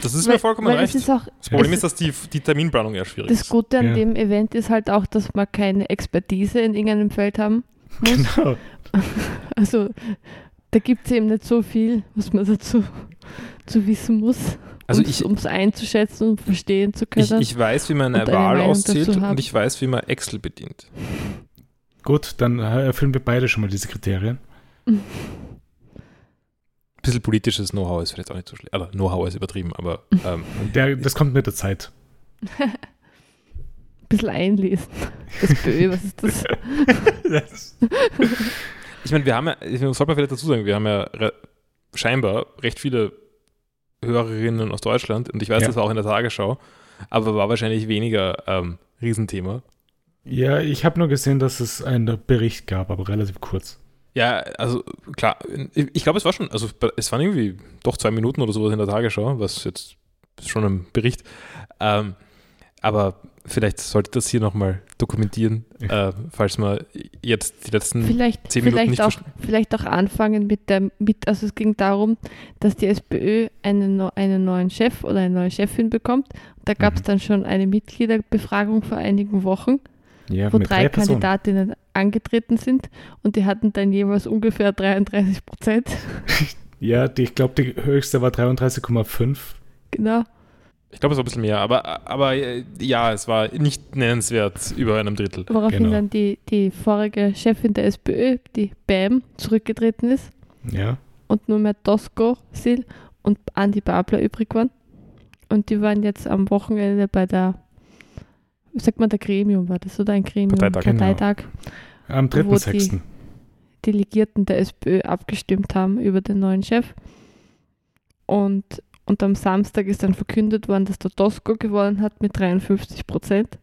Das ist weil, mir vollkommen recht. auch, Das Problem ist, dass die, die Terminplanung eher schwierig das ist. Gute an Ja. dem Event ist halt auch, dass man keine Expertise in irgendeinem Feld haben muss. Genau. Also da gibt es eben nicht so viel, was man dazu zu wissen muss, Also um es einzuschätzen und verstehen zu können. ich, ich weiß, wie man eine Wahl auszählt und ich weiß, wie man Excel bedient. Gut, dann erfüllen wir beide schon mal diese Kriterien. Ein bisschen politisches Know-how ist vielleicht auch nicht so schlecht. Also Know-how ist übertrieben, aber ähm, Der, das kommt mit der Zeit. Ein bisschen einlesen. Das Bö, was ist das? Das- ich meine, wir haben ja, ich sollte man vielleicht dazu sagen, wir haben ja re scheinbar recht viele Hörerinnen aus Deutschland und ich weiß, Ja. das war auch in der Tagesschau, aber war wahrscheinlich weniger ähm, Riesenthema. ja, ich habe nur gesehen, dass es einen Bericht gab, aber relativ kurz. Ja, also klar, ich glaube, es war schon, also es waren irgendwie doch zwei Minuten oder sowas in der Tagesschau, was jetzt schon ein Bericht. Ähm, aber vielleicht sollte das hier nochmal dokumentieren, äh, falls man jetzt die letzten Vielleicht, zehn Minuten vielleicht, nicht auch, vielleicht auch anfangen mit der, mit, also es ging darum, dass die SPÖ einen, einen neuen Chef oder eine neue Chefin bekommt. Da gab es Mhm. dann schon eine Mitgliederbefragung vor einigen Wochen, Ja, wo drei drei. Kandidatinnen angetreten sind und die hatten dann jeweils ungefähr 33 Prozent. Ja, die, ich glaube, die höchste war 33,5. genau. Ich glaube, es war ein bisschen mehr, aber, aber äh, ja, es war nicht nennenswert über einem Drittel. Woraufhin Genau. dann die, die vorige Chefin der SPÖ, die BAM, zurückgetreten ist Ja. und nur mehr Tosco, Sil und Andi Babler übrig waren. Und die waren jetzt am Wochenende bei der, sagt man, der Gremium war das oder ein Gremium? Parteitag. Genau. Parteitag. Am Wo die- 3.6. Delegierten der SPÖ abgestimmt haben über den neuen Chef. Und, und am Samstag ist dann verkündet worden, dass der Tosco gewonnen hat mit 53 Prozent.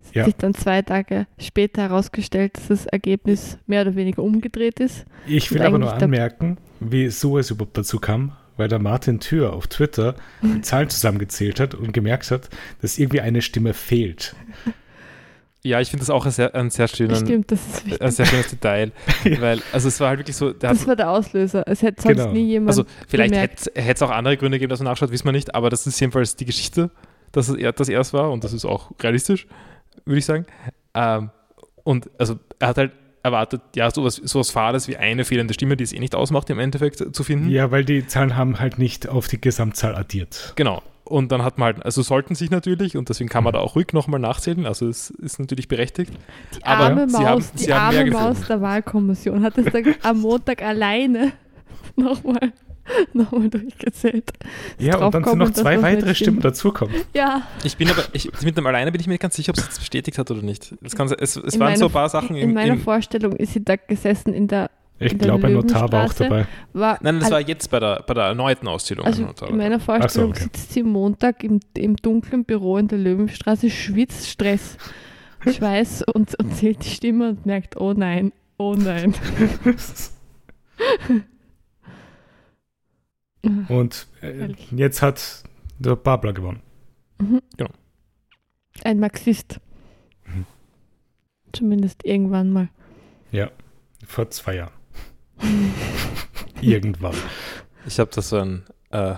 Es hat Ja. sich dann zwei Tage später herausgestellt, dass das Ergebnis mehr oder weniger umgedreht ist. Ich will aber nur anmerken, wie so es überhaupt dazu kam, weil der Martin Thür auf Twitter die Zahlen zusammengezählt hat und gemerkt hat, dass irgendwie eine Stimme fehlt. Ja, ich finde das auch ein sehr, ein sehr, schönen, Stimmt, das ein sehr schönes Detail, weil, also es war halt wirklich so, der hat, Das war der Auslöser. Es hätte sonst Genau. nie jemand. also vielleicht hätte es auch andere Gründe gegeben, dass man nachschaut, wissen wir nicht, aber das ist jedenfalls die Geschichte, dass er, dass er es war und das ist auch realistisch, würde ich sagen. Ähm, und also er hat halt erwartet, ja, sowas, sowas Fades wie eine fehlende Stimme, die es eh nicht ausmacht, im Endeffekt zu finden. Ja, weil die Zahlen haben halt nicht auf die Gesamtzahl addiert. Genau. Und dann hat man halt, also sollten sich natürlich, und deswegen kann man da auch ruhig nochmal nachzählen, also es ist natürlich berechtigt. Die Aber arme sie Maus, haben- die sie arme gefunden. Maus der Wahlkommission hat es dann am Montag alleine nochmal noch mal durchgezählt. Ja, und dann sind noch zwei weitere. Stimmen dazukommen. Ja, Ich bin aber, ich, mit dem Alleine bin ich mir nicht ganz sicher, ob es jetzt bestätigt hat oder nicht. Es, kann, es, es In waren meiner- so ein paar Sachen in im, meiner im Vorstellung ist sie da gesessen in der, Ich In der glaube, ein Notar war auch dabei. war, Nein, das war jetzt bei der, bei der erneuten Auszählung. also in meiner Vorstellung okay. sitzt sie Montag im, im dunklen Büro in der Löwenstraße, schwitzt, Stress, Schweiß und, und zählt die Stimme und merkt, oh nein, oh nein. Und äh, jetzt hat der Babler gewonnen. Mhm. Genau. Ein Marxist. Mhm. Zumindest irgendwann mal. Vor zwei Jahren. Irgendwann. Ich habe das so ein, äh,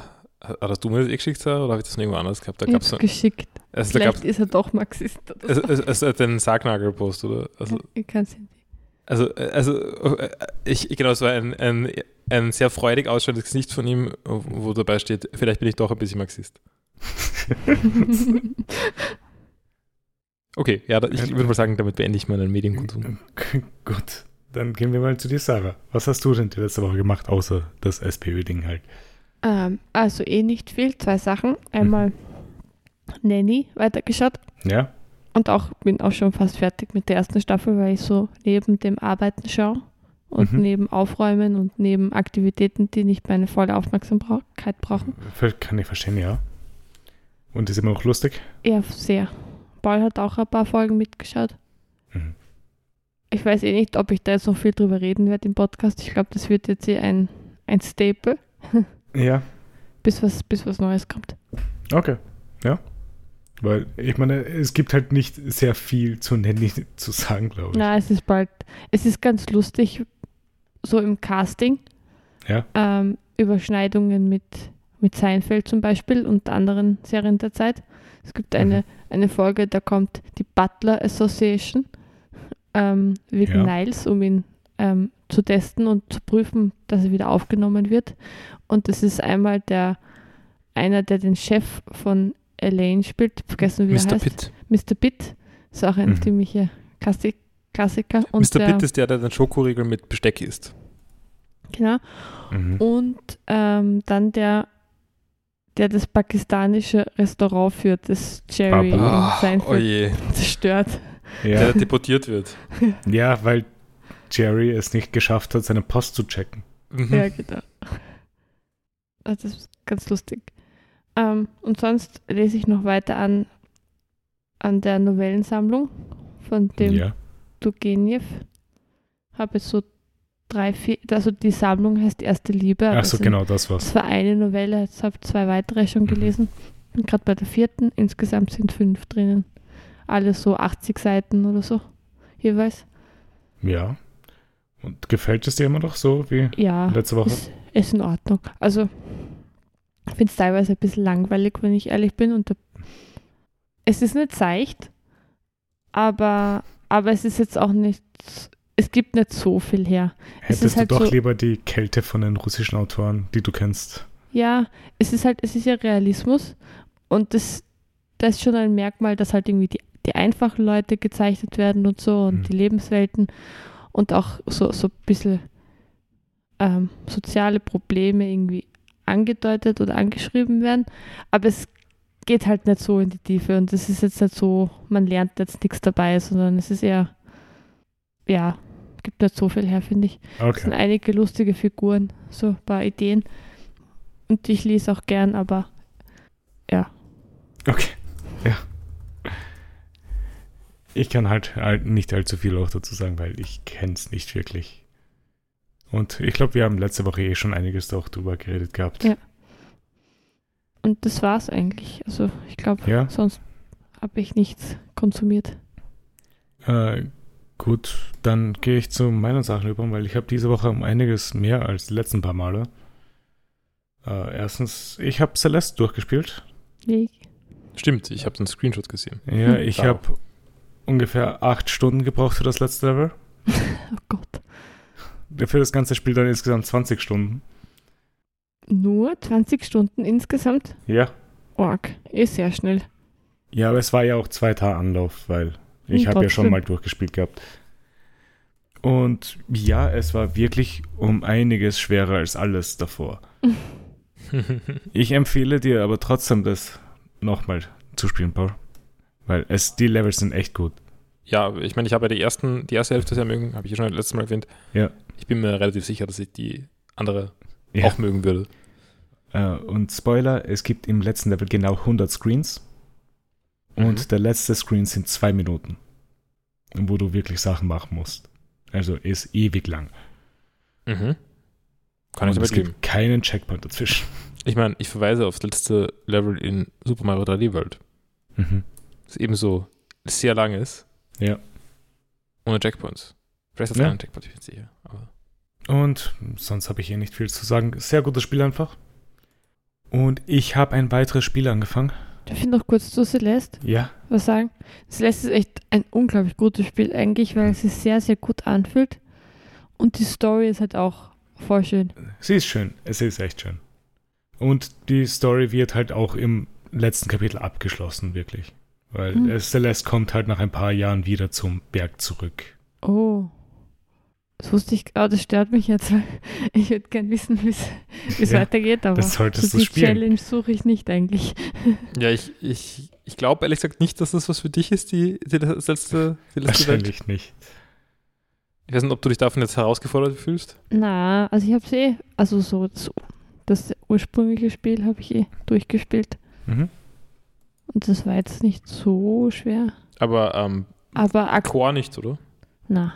hast du mir das eh geschickt Sarah, oder habe ich das noch irgendwo anders gehabt? Da Ich gab es hab's so, geschickt. also, da Vielleicht gab's, ist er doch Marxist. Oder es, so. es, es, es, den Sargnagel-Post, oder? Also, ich kann's nicht. also, äh, also äh, ich, genau, es war ein, ein, ein sehr freudig ausschauendes Gesicht von ihm, wo dabei steht, vielleicht bin ich doch ein bisschen Marxist. Okay, ja, ich würde mal sagen, damit beende ich meinen Medienkonsum. Gut, dann gehen wir mal zu dir, Sarah. Was hast du denn die letzte Woche gemacht, außer das SPÖ-Ding halt? ähm, also eh nicht viel. Zwei Sachen. Einmal Nanny weitergeschaut. Ja? Und auch bin auch schon fast fertig mit der ersten Staffel, weil ich so neben dem Arbeiten schaue und Mhm. neben Aufräumen und neben Aktivitäten, die nicht meine volle Aufmerksamkeit brauchen. Kann ich verstehen, ja. Und ist immer noch lustig? Ja, sehr. Paul hat auch ein paar Folgen mitgeschaut. Mhm. Ich weiß eh nicht, ob ich da jetzt noch viel drüber reden werde im Podcast. Ich glaube, das wird jetzt eh ein, ein Staple, Ja, bis was, bis was Neues kommt. okay. Ja. Weil, ich meine, es gibt halt nicht sehr viel zu Nanny zu sagen, glaube ich. Na, es ist bald. Es ist ganz lustig, so im Casting. Ja. Ähm, Überschneidungen mit, mit Seinfeld zum Beispiel und anderen Serien der Zeit. Es gibt eine, Mhm. eine Folge, da kommt die Butler Association ähm, wegen Ja. Niles, um ihn ähm, zu testen und zu prüfen, dass er wieder aufgenommen wird. Und es ist einmal der einer, der den Chef von Elaine spielt, vergessen wie er Mr. heißt. Pitt. Mr. Pitt. Ist auch ein Mhm. ziemlicher Klassik Klassiker. Und Mr. der, Pitt ist der, der den Schokoriegel mit Besteck isst. Genau. Mhm. Und ähm, dann der, der das pakistanische Restaurant führt, das Jerry Baba. in Ah, Seinfeld oje, zerstört. der Ja. deportiert wird. ja, weil Jerry es nicht geschafft hat, seine Post zu checken. Mhm. Ja, genau. Also Das ist ganz lustig. Ähm, und sonst lese ich noch weiter an, an der Novellensammlung von dem ja. Turgenev. Habe so drei, vier, also die Sammlung heißt Erste Liebe. Ach so, sind- genau, das war's. Das war eine Novelle, jetzt habe ich zwei weitere schon Mhm. gelesen. Bin gerade bei der vierten. Insgesamt sind fünf drinnen. Alle so 80 Seiten oder so jeweils. Ja. Und gefällt es dir immer noch so wie Ja, letzte Woche? ist, ist in Ordnung. Also, ich finde es teilweise ein bisschen langweilig, wenn ich ehrlich bin. Und da, es ist nicht seicht, aber, aber es ist jetzt auch nicht, es gibt nicht so viel her. es Hättest halt du doch so- lieber die Kälte von den russischen Autoren, die du kennst? Ja, es ist halt, es ist ja Realismus und das, das ist schon ein Merkmal, dass halt irgendwie die, die einfachen Leute gezeichnet werden und so und Mhm. die Lebenswelten und auch so, so ein bisschen ähm, soziale Probleme irgendwie angedeutet oder angeschrieben werden. Aber es geht halt nicht so in die Tiefe und es ist jetzt nicht so, man lernt jetzt nichts dabei, sondern es ist eher, ja, gibt nicht so viel her, finde ich. Es sind Okay. einige lustige Figuren, so ein paar Ideen. Und ich lese auch gern, aber ja. Okay. Ja. Ich kann halt, halt nicht allzu viel auch dazu sagen, weil ich kenne es nicht wirklich. Und ich glaube, wir haben letzte Woche eh schon einiges auch drüber geredet gehabt. Ja. Und das war's eigentlich. Also ich glaube, Ja. sonst habe ich nichts konsumiert. Äh, gut, dann gehe ich zu meinen Sachen über, weil ich habe diese Woche um einiges mehr als die letzten paar Male. Äh, erstens, ich habe Celeste durchgespielt. Nee. Stimmt, ich habe den Screenshot gesehen. Ja, Hm. ich Wow. habe ungefähr acht Stunden gebraucht für das letzte Level. für das ganze Spiel dann insgesamt 20 Stunden. Nur 20 Stunden insgesamt? Ja. Org. Ist sehr schnell. Ja, aber es war ja auch zweiter Anlauf, weil ich Hm, habe ja schon mal durchgespielt gehabt. Und ja, es war wirklich um einiges schwerer als alles davor. Ich empfehle dir aber trotzdem, das nochmal zu spielen, Paul. Weil es, die Levels sind echt gut. ja, ich meine, ich habe ja die, ersten, die erste Hälfte sehr mögen, habe ich ja schon letztes Mal erwähnt. Ja. Ich bin mir relativ sicher, dass ich die andere Ja. auch mögen würde. Äh, und Spoiler, es gibt im letzten Level genau 100 Screens. Und Mhm. der letzte Screen sind zwei Minuten. Wo du wirklich Sachen machen musst. Also ist ewig lang. Mhm. Kann und ich es gibt keinen Checkpoint dazwischen. Ich meine, ich verweise aufs letzte Level in Super Mario 3D World, Mhm. das ebenso sehr lang ist. Ja. Ohne Checkpoints. Vielleicht hat es Ja. einen Checkpoint, ich bin sicher. Aber Und sonst habe ich hier nicht viel zu sagen. Sehr gutes Spiel einfach. Und ich habe ein weiteres Spiel angefangen. Darf ich noch kurz zu Celeste Ja. was sagen? Celeste ist echt ein unglaublich gutes Spiel eigentlich, weil es sich sehr, sehr gut anfühlt. Und die Story ist halt auch voll schön. Sie ist schön. Es ist echt schön. Und die Story wird halt auch im letzten Kapitel abgeschlossen, wirklich. Weil Hm. Celeste kommt halt nach ein paar Jahren wieder zum Berg zurück. Oh. Das wusste ich, oh, das stört mich jetzt, weil ich würde gern wissen, wie es Ja, weitergeht, aber das solltest so du die spielen. Challenge suche ich nicht eigentlich. ja, ich, ich, ich glaube ehrlich gesagt nicht, dass das was für dich ist, die, die das letzte, die letzte Welt. Wahrscheinlich nicht. Ich weiß nicht, ob du dich davon jetzt herausgefordert fühlst. Na, also ich habe es eh, also so das, das ursprüngliche Spiel habe ich eh durchgespielt. Mhm. Und das war jetzt nicht so schwer. Aber ähm, Aber Core nicht, oder? na,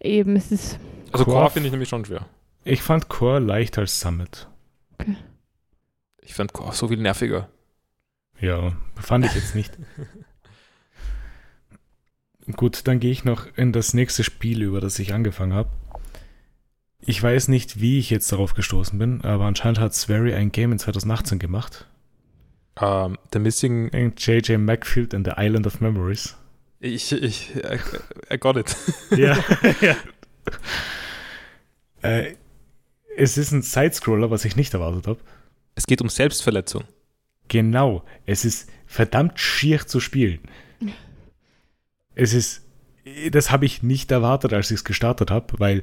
eben, es ist, Also Core- Core finde ich nämlich schon schwer. Ich fand Core leichter als Summit. Ich fand Core so viel nerviger. Ja, fand ich jetzt nicht. Gut, dann gehe ich noch in das nächste Spiel über, das ich angefangen habe. Ich weiß nicht, wie ich jetzt darauf gestoßen bin, aber anscheinend hat Swery ein Game in 2018 gemacht. Ähm, The Missing, In J.J. Macfield and the Island of Memories. Ich, ich, I, I got it. ja, ja. Äh, es ist ein Sidescroller, was ich nicht erwartet habe. Es geht um Selbstverletzung. Genau, es ist verdammt schier zu spielen. Es ist, das habe ich nicht erwartet, als ich es gestartet habe, weil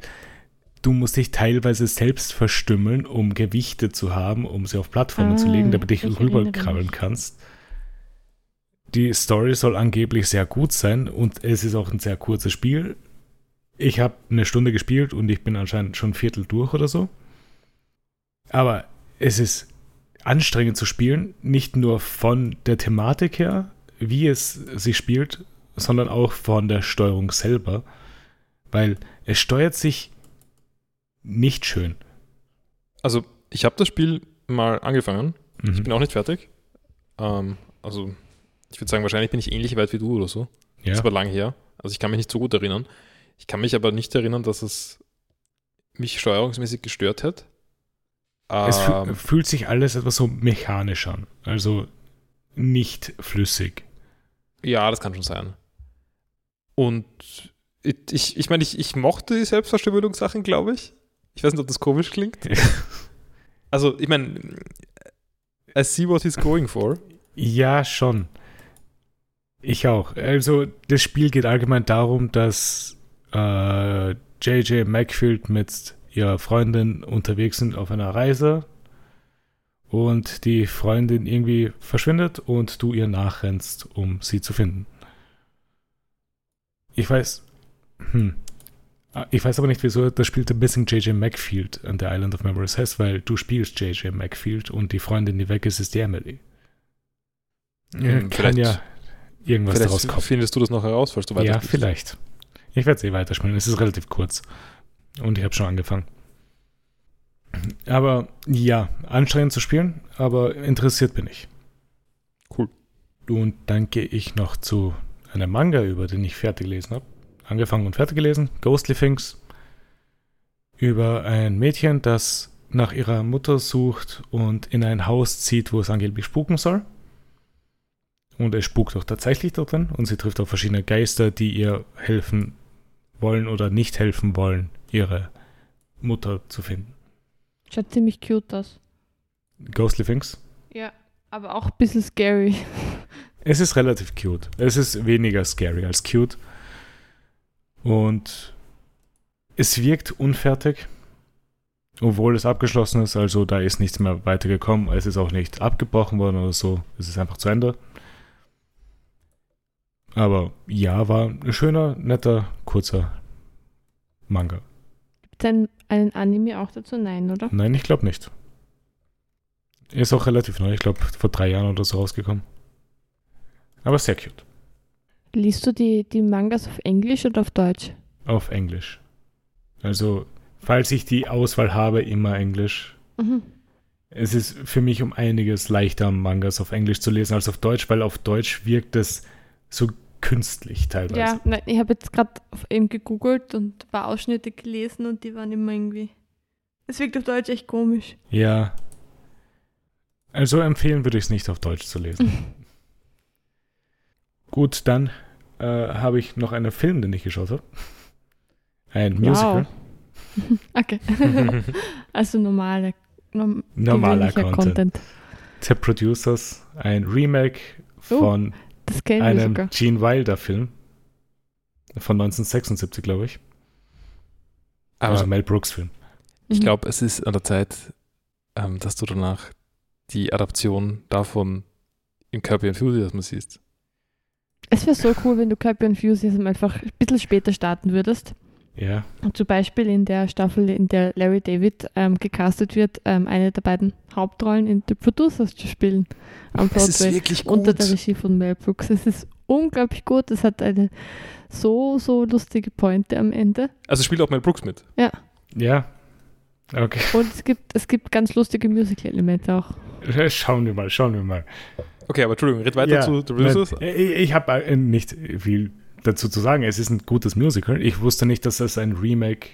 du musst dich teilweise selbst verstümmeln, um Gewichte zu haben, um sie auf Plattformen Ah, zu legen, damit dich ich erinnere rüberkrabbeln kannst. Die Story soll angeblich sehr gut sein und es ist auch ein sehr kurzes Spiel. Ich habe eine Stunde gespielt und ich bin anscheinend schon ein Viertel durch oder so. Aber es ist anstrengend zu spielen, nicht nur von der Thematik her, wie es sich spielt, sondern auch von der Steuerung selber, weil es steuert sich nicht schön. Also, ich habe das Spiel mal angefangen. Ich Mhm. bin auch nicht fertig. Ähm, also, ich würde sagen, wahrscheinlich bin ich ähnlich weit wie du oder so. Ja. Das ist aber lang her. Also, ich kann mich nicht so gut erinnern. Ich kann mich aber nicht erinnern, dass es mich steuerungsmäßig gestört hat. Es Ähm, fühlt sich alles etwas so mechanisch an, also nicht flüssig. ja, das kann schon sein. Und ich, ich, ich meine, ich, ich mochte die Selbstverstümmelungssachen, glaube ich. Ich weiß nicht, ob das komisch klingt. Also, ich meine, I see what he's going for. Ja, schon. Ich auch. Also, das Spiel geht allgemein darum, dass äh, J.J. Macfield mit ihrer Freundin unterwegs sind auf einer Reise und die Freundin irgendwie verschwindet und du ihr nachrennst, um sie zu finden. Ich weiß. Hm. Ich weiß aber nicht, wieso das Spiel The Missing J.J. Macfield an der Island of Memories heißt, weil du spielst J.J. Macfield und die Freundin, die weg ist, ist die Emily. Hm, kann vielleicht- ja irgendwas daraus Vielleicht kommen. findest du das noch heraus, falls du weiter Ja, vielleicht. Ich werde es eh weiterspielen. Es ist relativ kurz. Und ich habe schon angefangen. Aber ja, anstrengend zu spielen, aber interessiert bin ich. Cool. Und dann gehe ich noch zu einem Manga über, den ich fertig gelesen habe. Angefangen und fertig gelesen. Ghostly Things. Über ein Mädchen, das nach ihrer Mutter sucht und in ein Haus zieht, wo es angeblich spuken soll. Und es spukt auch tatsächlich dort drin und sie trifft auf verschiedene Geister, die ihr helfen wollen oder nicht helfen wollen, ihre Mutter zu finden. Schaut ziemlich cute aus. Ghostly Things. Ja, aber auch ein bisschen scary. Es ist relativ cute. Es ist weniger scary als cute. Und es wirkt unfertig, obwohl es abgeschlossen ist. Also da ist nichts mehr weitergekommen. Es ist auch nicht abgebrochen worden oder so. Es ist einfach zu Ende. Aber ja, war ein schöner, netter, kurzer Manga. Gibt es einen, einen Anime auch dazu? Nein, oder? Nein, ich glaube nicht. Ist auch relativ neu. Ich glaube, vor drei Jahren oder so rausgekommen. Aber sehr cute. Liest du die, die Mangas auf Englisch oder auf Deutsch? Auf Englisch. Also, falls ich die Auswahl habe, immer Englisch. Mhm. Es ist für mich um einiges leichter, Mangas auf Englisch zu lesen als auf Deutsch, weil auf Deutsch wirkt es so künstlich teilweise. Ja, nein, ich habe jetzt gerade eben gegoogelt und ein paar Ausschnitte gelesen und die waren immer irgendwie. Es wirkt auf Deutsch echt komisch. Ja. Also empfehlen würde ich es nicht auf Deutsch zu lesen. Gut, dann äh, habe ich noch einen Film, den ich geschaut habe. Ein Musical. Okay. also normale, norm Normaler gewöhnlicher Content. The Producers, ein Remake Oh, von Das kennen wir einem sogar. Gene Wilder Film von 1976, glaube ich. Aber also Mel Brooks Film. ich glaube, es ist an der Zeit, ähm, dass du danach die Adaption davon in Kirby Enthusiasm siehst. Es wäre so cool, wenn du Kirby Enthusiasm einfach ein bisschen später starten würdest. Ja, Und zum Beispiel in der Staffel, in der Larry David ähm, gecastet wird, ähm, eine der beiden Hauptrollen in The Producers zu spielen. Am Es ist Broadway. wirklich Unter gut. der Regie von Mel Brooks. Es ist unglaublich gut. Es hat eine so, so lustige Pointe am Ende. Also spielt auch Mel Brooks mit. ja. Okay. Und es gibt, es gibt ganz lustige Musical-Elemente auch. Schauen wir mal, schauen wir mal. Okay, aber Entschuldigung, red weiter Ja, zu The Producers. Ich, ich habe nicht viel dazu zu sagen. Es ist ein gutes Musical. Ich wusste nicht, dass es ein Remake.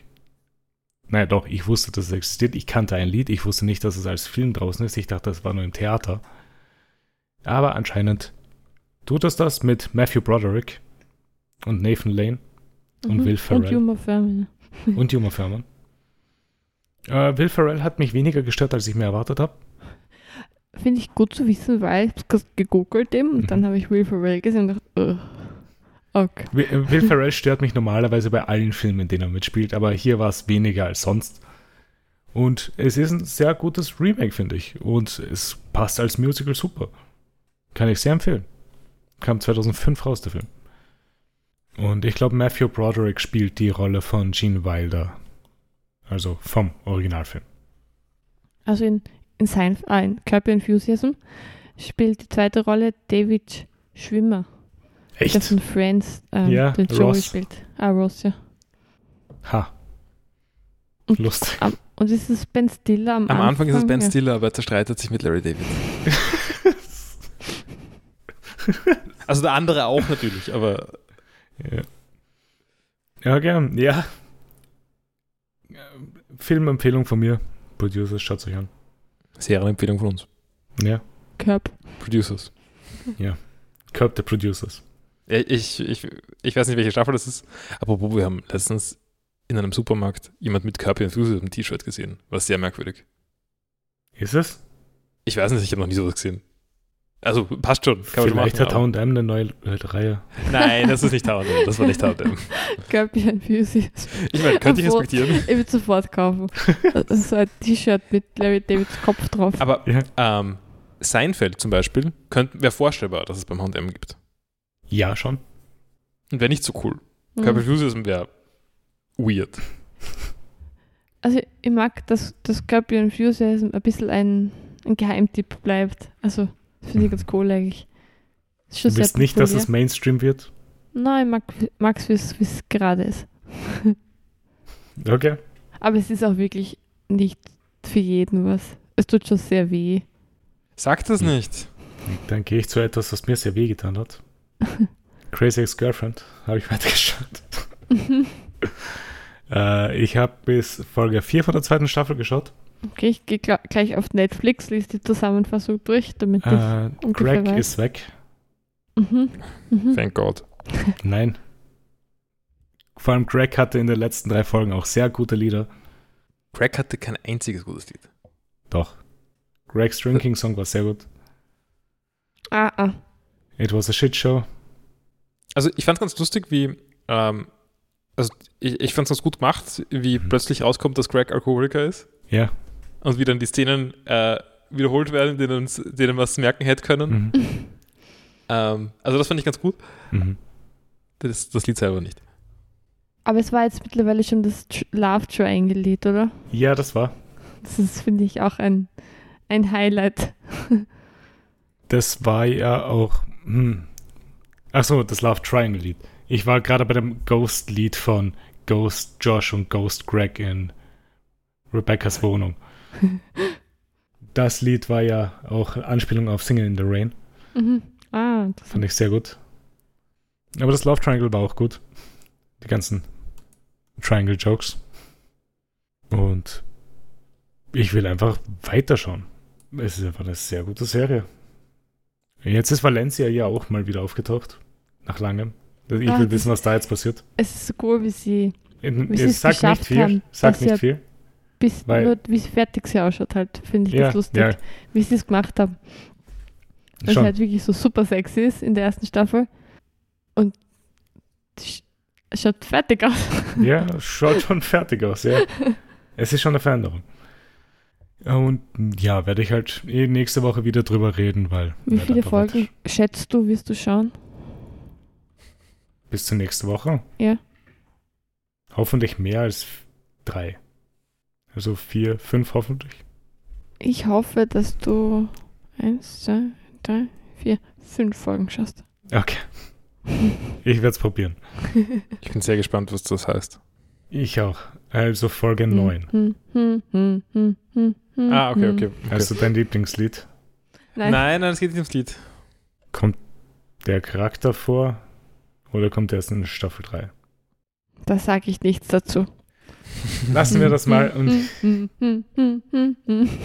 Naja, doch, ich wusste, dass es existiert. Ich kannte ein Lied. Ich wusste nicht, dass es als Film draußen ist. Ich dachte, das war nur im Theater. Aber anscheinend tut es das mit Matthew Broderick und Nathan Lane Und Will Ferrell. Und Uma Thurman. und Juma Thurman. Äh, Will Ferrell hat mich weniger gestört, als ich mir erwartet habe. Finde ich gut zu wissen, weil ich habe gegoogelt eben und Mhm. dann habe ich Will Ferrell gesehen und dachte, ugh. Okay. Will, äh, Will Ferrell stört mich normalerweise bei allen Filmen, in denen er mitspielt, aber hier war es weniger als sonst. Und es ist ein sehr gutes Remake, finde ich. Und es passt als Musical super. Kann ich sehr empfehlen. Kam 2005 raus, der Film. Und ich glaube, Matthew Broderick spielt die Rolle von Gene Wilder. Also vom Originalfilm. Also in, in, sein, ah, in Kirby Enthusiasm spielt die zweite Rolle David Schwimmer, der Echt? von Friends ähm, Ja, den Joey Ross. spielt. Ah, Ross, ja. Ha. Und- Lustig. Am- Und ist es Ben Stiller am, Am Anfang ist es Ben ja. Stiller, aber er zerstreitet sich mit Larry David. Also der andere auch natürlich, aber Ja. Ja, gern. Ja. Filmempfehlung von mir. Producers, schaut euch an. Serienempfehlung von uns. Ja. Kirby. Producers. Curb the Producers. Ich, ich, ich weiß nicht, welche Staffel das ist, aber wo wir haben letztens in einem Supermarkt jemand mit Kirby Enthusiasm T-Shirt gesehen. War sehr merkwürdig. Ist es? Ich weiß nicht, ich habe noch nie sowas gesehen. Also passt schon. Kann man schon Vielleicht machen, hat H&M eine neue Reihe. Nein, das ist nicht H&M. Das war nicht H&M. Kirby Enthusiasm. Ich meine, könnte ich respektieren. Ich würde sofort kaufen. Also so ein T-Shirt mit Larry Davids Kopf drauf. Aber Ja. ähm, Seinfeld zum Beispiel wäre vorstellbar, dass es beim H&M gibt. Ja, schon. Und wäre nicht so cool. Mhm. Enthusiasm wäre weird. Also ich mag, dass das Enthusiasm ein bisschen ein, ein Geheimtipp bleibt. Also das finde ich ganz cool eigentlich. Ist schon Du willst nicht, dass es. Mainstream wird? Nein, ich mag es, wie es gerade ist. Okay. Aber es ist auch wirklich nicht für jeden was. Es tut schon sehr weh. Sag das nicht. Dann gehe ich zu etwas, was mir sehr wehgetan hat. Crazy Ex-Girlfriend. Habe ich weitergeschaut. äh, ich habe bis Folge 4 von der zweiten Staffel geschaut. Okay, ich gehe gl gleich auf Netflix, lese die Zusammenfassung durch, damit ich. Äh, Greg weiß. ist weg. Mhm. Mhm. Thank God. Nein. Vor allem Greg hatte in den letzten drei Folgen auch sehr gute Lieder. Greg hatte kein einziges gutes Lied. Doch. Greg's Drinking Song war sehr gut. Ah, ah. It was a shit show. Also ich fand es ganz lustig, wie, ähm, also ich, ich fand es ganz gut gemacht, wie Mhm. plötzlich rauskommt, dass Greg Alkoholiker ist Ja. und wie dann die Szenen äh, wiederholt werden, denen, uns, denen man es merken hätte können. Mhm. Ähm, also das fand ich ganz gut. Mhm. Das, das Lied selber nicht. Aber es war jetzt mittlerweile schon das Love Triangle-Lied, oder? Ja, das war. Das ist, finde ich, auch ein, ein Highlight. Das war ja auch. Hm. Achso, das Love Triangle Lied. Ich war gerade bei dem Ghost-Lied von Ghost Josh und Ghost Greg in Rebecca's Wohnung. Das Lied war ja auch Anspielung auf Singing in the Rain. Mhm. Ah, das Fand ich sehr gut. Aber das Love Triangle war auch gut. Die ganzen Triangle Jokes. Und ich will einfach weiterschauen. Es ist einfach eine sehr gute Serie. Jetzt ist Valencia ja auch mal wieder aufgetaucht. Nach langem. Ich Ah, will das- wissen, was da jetzt passiert. es ist so cool, wie sie In- Es sagt nicht viel. haben, Sagt nicht viel. bis Weil- nur, wie fertig sie ausschaut, halt, finde ich Ja, das lustig, ja, wie sie es gemacht haben. Weil sie halt wirklich so super sexy ist in der ersten Staffel. Und sch- schaut fertig aus. Ja, schaut schon fertig aus, ja. Es ist schon eine Veränderung. Und ja, werde ich halt eh nächste Woche wieder drüber reden, weil. Wie viele Folgen schätzt du, wirst du schauen? Bis zur nächsten Woche? Ja. Hoffentlich mehr als drei. Also vier, fünf hoffentlich. Ich hoffe, dass du eins, zwei, drei, vier, fünf Folgen schaust. Okay. Ich werde es probieren. Ich bin sehr gespannt, was das heißt. Ich auch. Also Folge 9. Hm, hm, hm, hm, Ah, okay, hm. okay. okay. Also dein Lieblingslied. Nein, Nein, nein, es geht nicht ums Lied. Kommt der Charakter vor oder kommt er erst in Staffel 3? da sage ich nichts dazu. Lassen wir das mal und.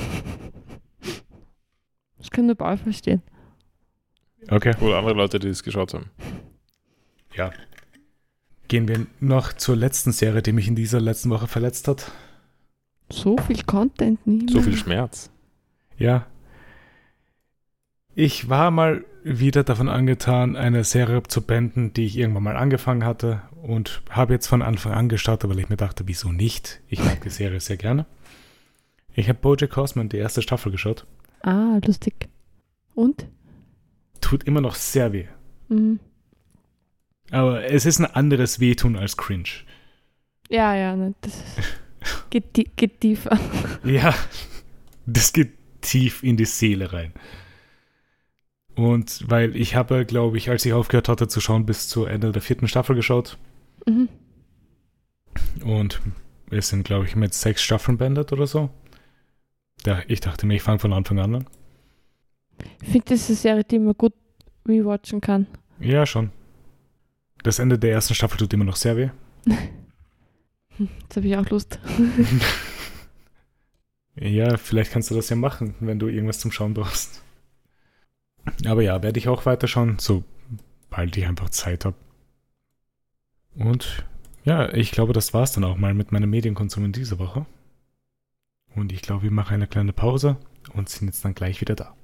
Das kann nur Paul verstehen. okay. Oder andere Leute, die es geschaut haben. Ja. Gehen wir noch zur letzten Serie, die mich in dieser letzten Woche verletzt hat. So viel Content nie. So viel Schmerz. Ja. Ich war mal wieder davon angetan, eine Serie zu beenden, die ich irgendwann mal angefangen hatte und habe jetzt von Anfang an gestartet, weil ich mir dachte, wieso nicht? Ich mag die Serie sehr gerne. Ich habe Bojack Horseman die erste Staffel geschaut. Ah, lustig. Und? Tut immer noch sehr weh. Mhm. Aber es ist ein anderes Wehtun als Cringe. Ja, ja, ne, das ist, geht, geht tiefer. Ja, das geht tief in die Seele rein. Und weil ich habe, glaube ich, als ich aufgehört hatte zu schauen, bis zu Ende der vierten Staffel geschaut. Mhm. Und es sind, glaube ich, mit sechs Staffeln beendet oder so. Da, ich dachte mir, ich fange von Anfang an an. Ich finde, das ist eine Serie, die man gut rewatchen kann. Ja, schon. Das Ende der ersten Staffel tut immer noch sehr weh. Jetzt habe ich auch Lust. Ja, vielleicht kannst du das ja machen, wenn du irgendwas zum Schauen brauchst. Aber ja, werde ich auch weiterschauen, sobald ich einfach Zeit habe. Und ja, ich glaube, das war's dann auch mal mit meinem Medienkonsum in dieser Woche. Und ich glaube, wir machen eine kleine Pause und sind jetzt dann gleich wieder da.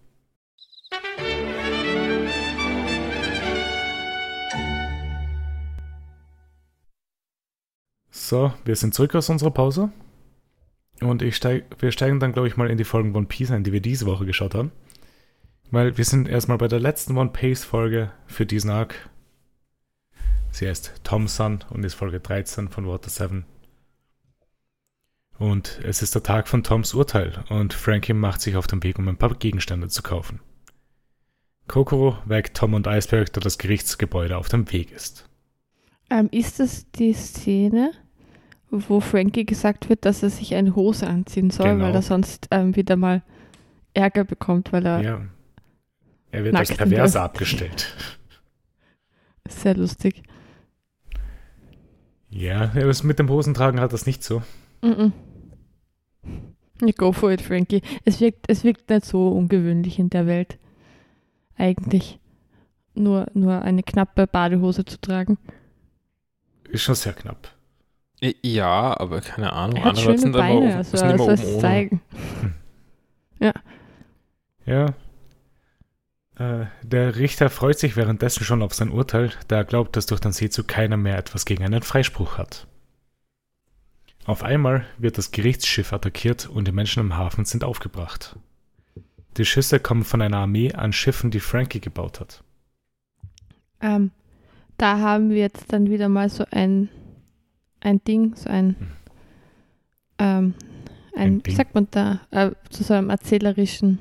So, wir sind zurück aus unserer Pause. Und ich steig, wir steigen dann, glaube ich, mal in die Folgen One Piece ein, die wir diese Woche geschaut haben. Weil wir sind erstmal bei der letzten One Piece-Folge für diesen Arc. Sie heißt Tom Sun und ist Folge 13 von Water 7. Und es ist der Tag von Toms Urteil und Frankie macht sich auf den Weg, um ein paar Gegenstände zu kaufen. Kokoro weckt Tom und Iceberg, da das Gerichtsgebäude auf dem Weg ist. Ähm, ist das die Szene, wo Frankie gesagt wird, dass er sich eine Hose anziehen soll, Genau. weil er sonst ähm, wieder mal Ärger bekommt, weil er Ja. Er wird als perverse abgestellt. sehr lustig. Ja, das mit dem Hosentragen hat das nicht so. Mhm. Ja, go for it, Frankie. Es wirkt, es wirkt nicht so ungewöhnlich in der Welt. Eigentlich. Nur, nur eine knappe Badehose zu tragen. Ist schon sehr knapp. Ja, aber keine Ahnung. Er hat andere schöne sind Beine, oben- also sind er immer soll oben es ohne. zeigen. Ja. Äh, der Richter freut sich währenddessen schon auf sein Urteil, da er glaubt, dass durch den Seezug keiner mehr etwas gegen einen Freispruch hat. Auf einmal wird das Gerichtsschiff attackiert und die Menschen im Hafen sind aufgebracht. Die Schüsse kommen von einer Armee an Schiffen, die Frankie gebaut hat. Ähm, da haben wir jetzt dann wieder mal so ein, ein Ding, so ein, Hm. ähm, ein, Ein wie sagt man da, äh, zu so einem erzählerischen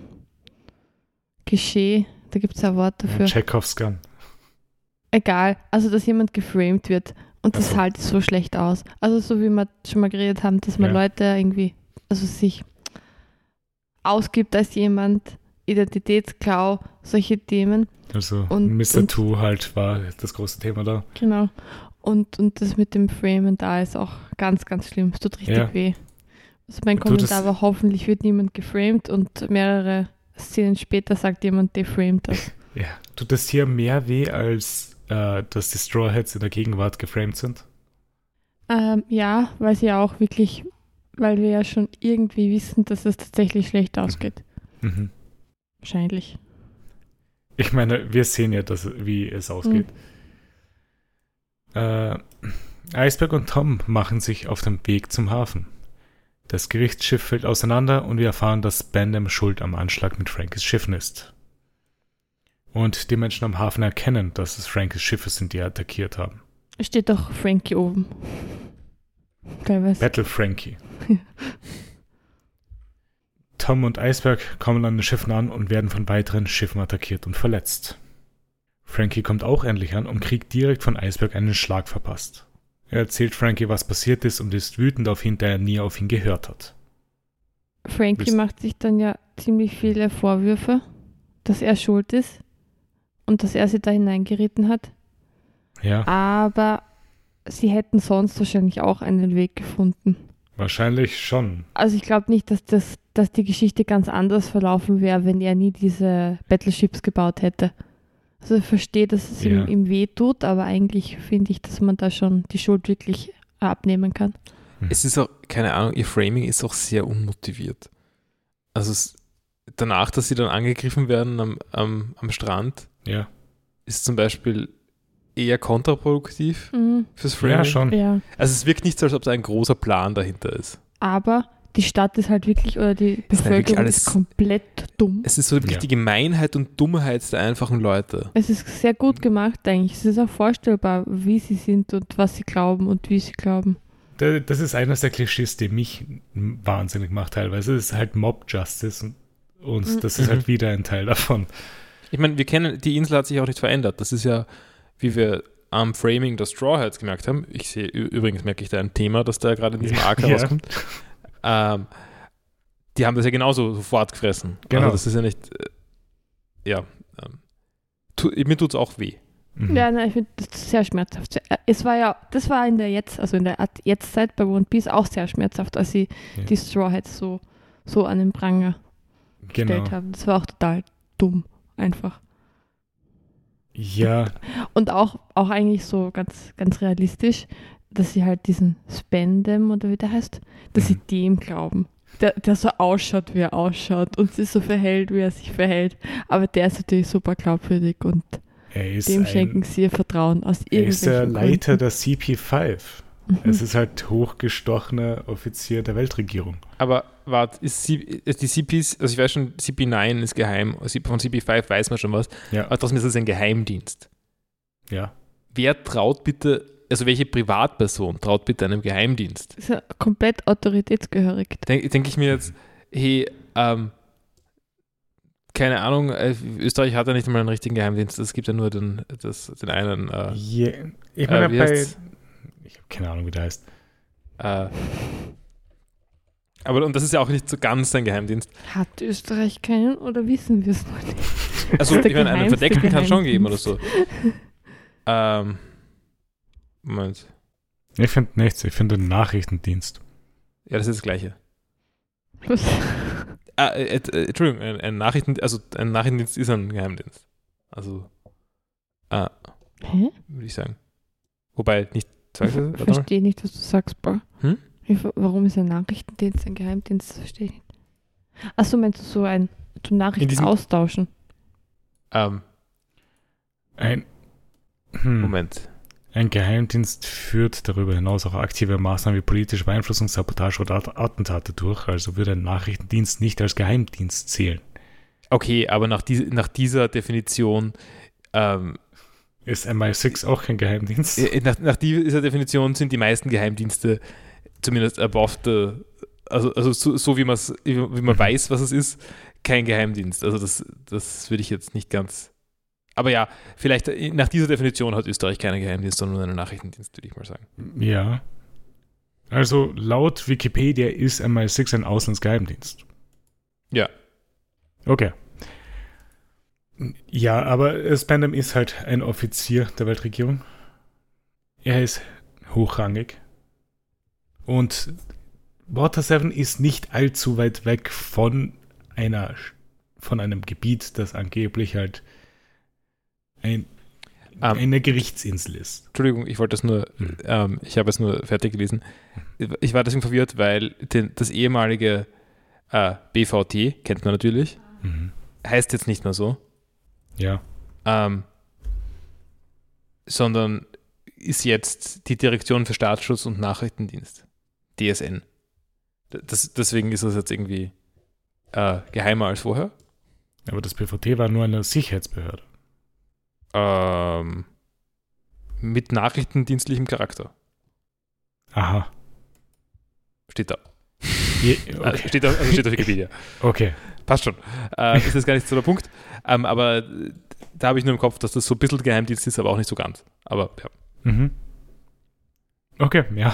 Geschehen. Da gibt es ein Wort dafür. Chekhovs Gun. Egal, also dass jemand geframed wird und das halt so schlecht aus. Also so wie wir schon mal geredet haben, dass man Ja. Leute irgendwie, also sich ausgibt als jemand, Identitätsklau, solche Themen. Also Und- Mr. und- Two halt war das große Thema da. Genau. Und, und das mit dem Framen da ist auch ganz, ganz schlimm. Es tut richtig Ja. weh. Also mein Kommentar war, hoffentlich wird niemand geframed und mehrere Szenen später sagt jemand, deframed das. Ja. Tut das hier mehr weh, als äh, dass die Straw Hats in der Gegenwart geframed sind? ähm, ja, weil sie ja auch wirklich, weil wir ja schon irgendwie wissen, dass es tatsächlich schlecht ausgeht. Mhm. Wahrscheinlich. Ich meine, wir sehen ja, dass, wie es ausgeht. Äh, Eisberg und Tom machen sich auf den Weg zum Hafen. Das Gerichtsschiff fällt auseinander und wir erfahren, dass Bandam schuld am Anschlag mit Frankies Schiffen ist. Und die Menschen am Hafen erkennen, dass es Frankies Schiffe sind, die attackiert haben. Steht doch Frankie oben. Teilweise. Battle Frankie. Tom und Eisberg kommen an den Schiffen an und werden von weiteren Schiffen attackiert und verletzt. Frankie kommt auch endlich an und kriegt direkt von Eisberg einen Schlag verpasst. Er erzählt Frankie, was passiert ist und ist wütend auf ihn, da er nie auf ihn gehört hat. Frankie Wisst- macht sich dann ja ziemlich viele Vorwürfe, dass er schuld ist und dass er sie da hineingeritten hat. Ja, Aber sie hätten sonst wahrscheinlich auch einen Weg gefunden. wahrscheinlich schon. Also ich glaube nicht, dass, das, dass die Geschichte ganz anders verlaufen wäre, wenn er nie diese Battleships gebaut hätte. Also ich verstehe, dass es Ja. ihm, ihm weh tut, aber eigentlich finde ich, dass man da schon die Schuld wirklich abnehmen kann. Es ist auch, keine Ahnung, ihr Framing ist auch sehr unmotiviert. Also es, danach, dass sie dann angegriffen werden am, am, am Strand, Ja, ist zum Beispiel eher kontraproduktiv Mhm. fürs Framing. ja schon. Ja. Also es wirkt nicht so, als ob da ein großer Plan dahinter ist. Aber die Stadt ist halt wirklich, oder die ist halt Bevölkerung alles- ist komplett dumm. Es ist so wirklich Ja. die Gemeinheit und Dummheit der einfachen Leute. Es ist sehr gut gemacht eigentlich. Es ist auch vorstellbar, wie sie sind und was sie glauben und wie sie glauben. Da- Das ist eines der Klischees, die mich wahnsinnig macht teilweise. Das ist halt Mob Justice und, und Mhm. das ist halt wieder ein Teil davon. Ich meine, wir kennen, die Insel hat sich auch nicht verändert. Das ist ja, wie wir am Framing der Straw Hats gemerkt haben. Ich sehe, übrigens merke ich da ein Thema, das da gerade in diesem Arc Ja. Ähm, die haben das ja genauso sofort gefressen. Genau. Also das ist ja nicht, äh, ja, ähm, tu, mir tut es auch weh. Mhm. Ja, nein, ich finde das sehr schmerzhaft. Äh, Es war ja, das war in der Jetzt, also in der Jetztzeit bei One Piece auch sehr schmerzhaft, als sie Ja. die Straw Hats so, so an den Pranger genau. gestellt haben. Das war auch total dumm, einfach. Ja, Und auch, auch eigentlich so ganz, ganz realistisch, dass sie halt diesen Spendem oder wie der heißt, dass sie Mhm. dem glauben. Der, der so ausschaut, wie er ausschaut und sich so verhält, wie er sich verhält. Aber der ist natürlich super glaubwürdig und dem ein, schenken sie ihr Vertrauen aus er ist der irgendwelchen Leiter Gründen. der CP5. Mhm. Es ist halt hochgestochener Offizier der Weltregierung. Aber warte, ist, C, ist die CPs, also ich weiß schon, CP9 ist geheim, von CP5 weiß man schon was, Ja, aber trotzdem ist es ein Geheimdienst. ja. Wer traut bitte, also welche Privatperson traut bitte einem Geheimdienst? ist ja komplett autoritätsgehörig. Denke denk ich mir jetzt, hey, ähm, keine Ahnung, äh, Österreich hat ja nicht einmal einen richtigen Geheimdienst, es gibt ja nur den, das, den einen, äh, Je, ich Äh, meine, wie bei. Ich habe keine Ahnung, wie der heißt. äh, aber und das ist ja auch nicht so ganz ein Geheimdienst. Hat Österreich keinen oder wissen wir es noch nicht? Also Das ich meine, einen Verdeckten kann es schon geben oder so. ähm, Moment. Ich finde nichts, ich finde einen Nachrichtendienst. Ja, das ist das Gleiche. Was? Ah, äh, äh, Entschuldigung, ein, ein Nachrichten, also ein Nachrichtendienst ist ein Geheimdienst. Also, ah, Hä? würde ich sagen. Wobei nicht Zweifel? Ich verstehe nicht, was du sagst, Paul. Hm? Ich, warum ist ein Nachrichtendienst ein Geheimdienst? Das verstehe ich nicht. Achso, meinst du so ein zum Nachrichten diesem- austauschen? Ähm, Ein, hm, Moment. Ein Geheimdienst führt darüber hinaus auch aktive Maßnahmen wie politische Beeinflussung, Sabotage oder At- Attentate durch. Also würde ein Nachrichtendienst nicht als Geheimdienst zählen. Okay, aber nach, die, nach dieser Definition, ähm, Ist MI6 auch kein Geheimdienst? nach, nach dieser Definition sind die meisten Geheimdienste zumindest above the, also, also so, so wie, wie man Mhm. weiß, was es ist, kein Geheimdienst. Also das, das würde ich jetzt nicht ganz. Aber ja, vielleicht äh, nach dieser Definition hat Österreich keinen Geheimdienst, sondern nur einen Nachrichtendienst, würde ich mal sagen. Ja. Also laut Wikipedia ist MI6 ein Auslandsgeheimdienst. Ja. Okay. Ja, aber Spandam ist halt ein Offizier der Weltregierung. Er ist hochrangig. Und Water 7 ist nicht allzu weit weg von einer von einem Gebiet, das angeblich halt ein, Ähm. eine Gerichtsinsel ist. Entschuldigung, ich wollte das nur, Hm. ähm, ich habe es nur fertig gelesen. Ich war deswegen verwirrt, weil den, das ehemalige äh, BVT, kennt man natürlich, Mhm. heißt jetzt nicht mehr so, Ja. ähm, sondern ist jetzt die Direktion für Staatsschutz und Nachrichtendienst, DSN. Das, deswegen ist das jetzt irgendwie äh, geheimer als vorher. Aber das BVT war nur eine Sicherheitsbehörde. Ähm, mit nachrichtendienstlichem Charakter. Aha. Steht da. Je, okay. Steht, auf, also steht auf Wikipedia. okay. Passt schon. Äh, ist jetzt gar nicht so der Punkt. Ähm, aber da habe ich nur im Kopf, dass das so ein bisschen Geheimdienst ist, aber auch nicht so ganz. Aber ja. Mhm. Okay, ja.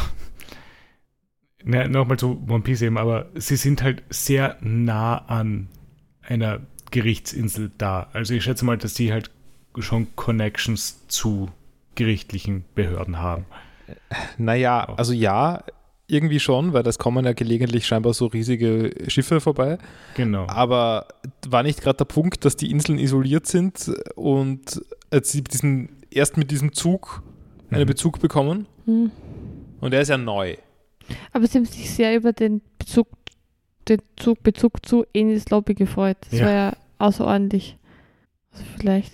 Ne, Nochmal zu One Piece eben, aber sie sind halt sehr nah an einer Gerichtsinsel da. Also ich schätze mal, dass die halt schon Connections zu gerichtlichen Behörden haben. Naja, also ja, irgendwie schon, weil das kommen ja gelegentlich scheinbar so riesige Schiffe vorbei. Genau. Aber war nicht gerade der Punkt, dass die Inseln isoliert sind und sie diesen, erst mit diesem Zug einen Mhm. Bezug bekommen? Hm. Und der ist ja neu. Aber sie haben sich sehr über den Bezug, den Zug, Bezug zu Enis Lobby gefreut. Das Ja. war ja außerordentlich. Also vielleicht.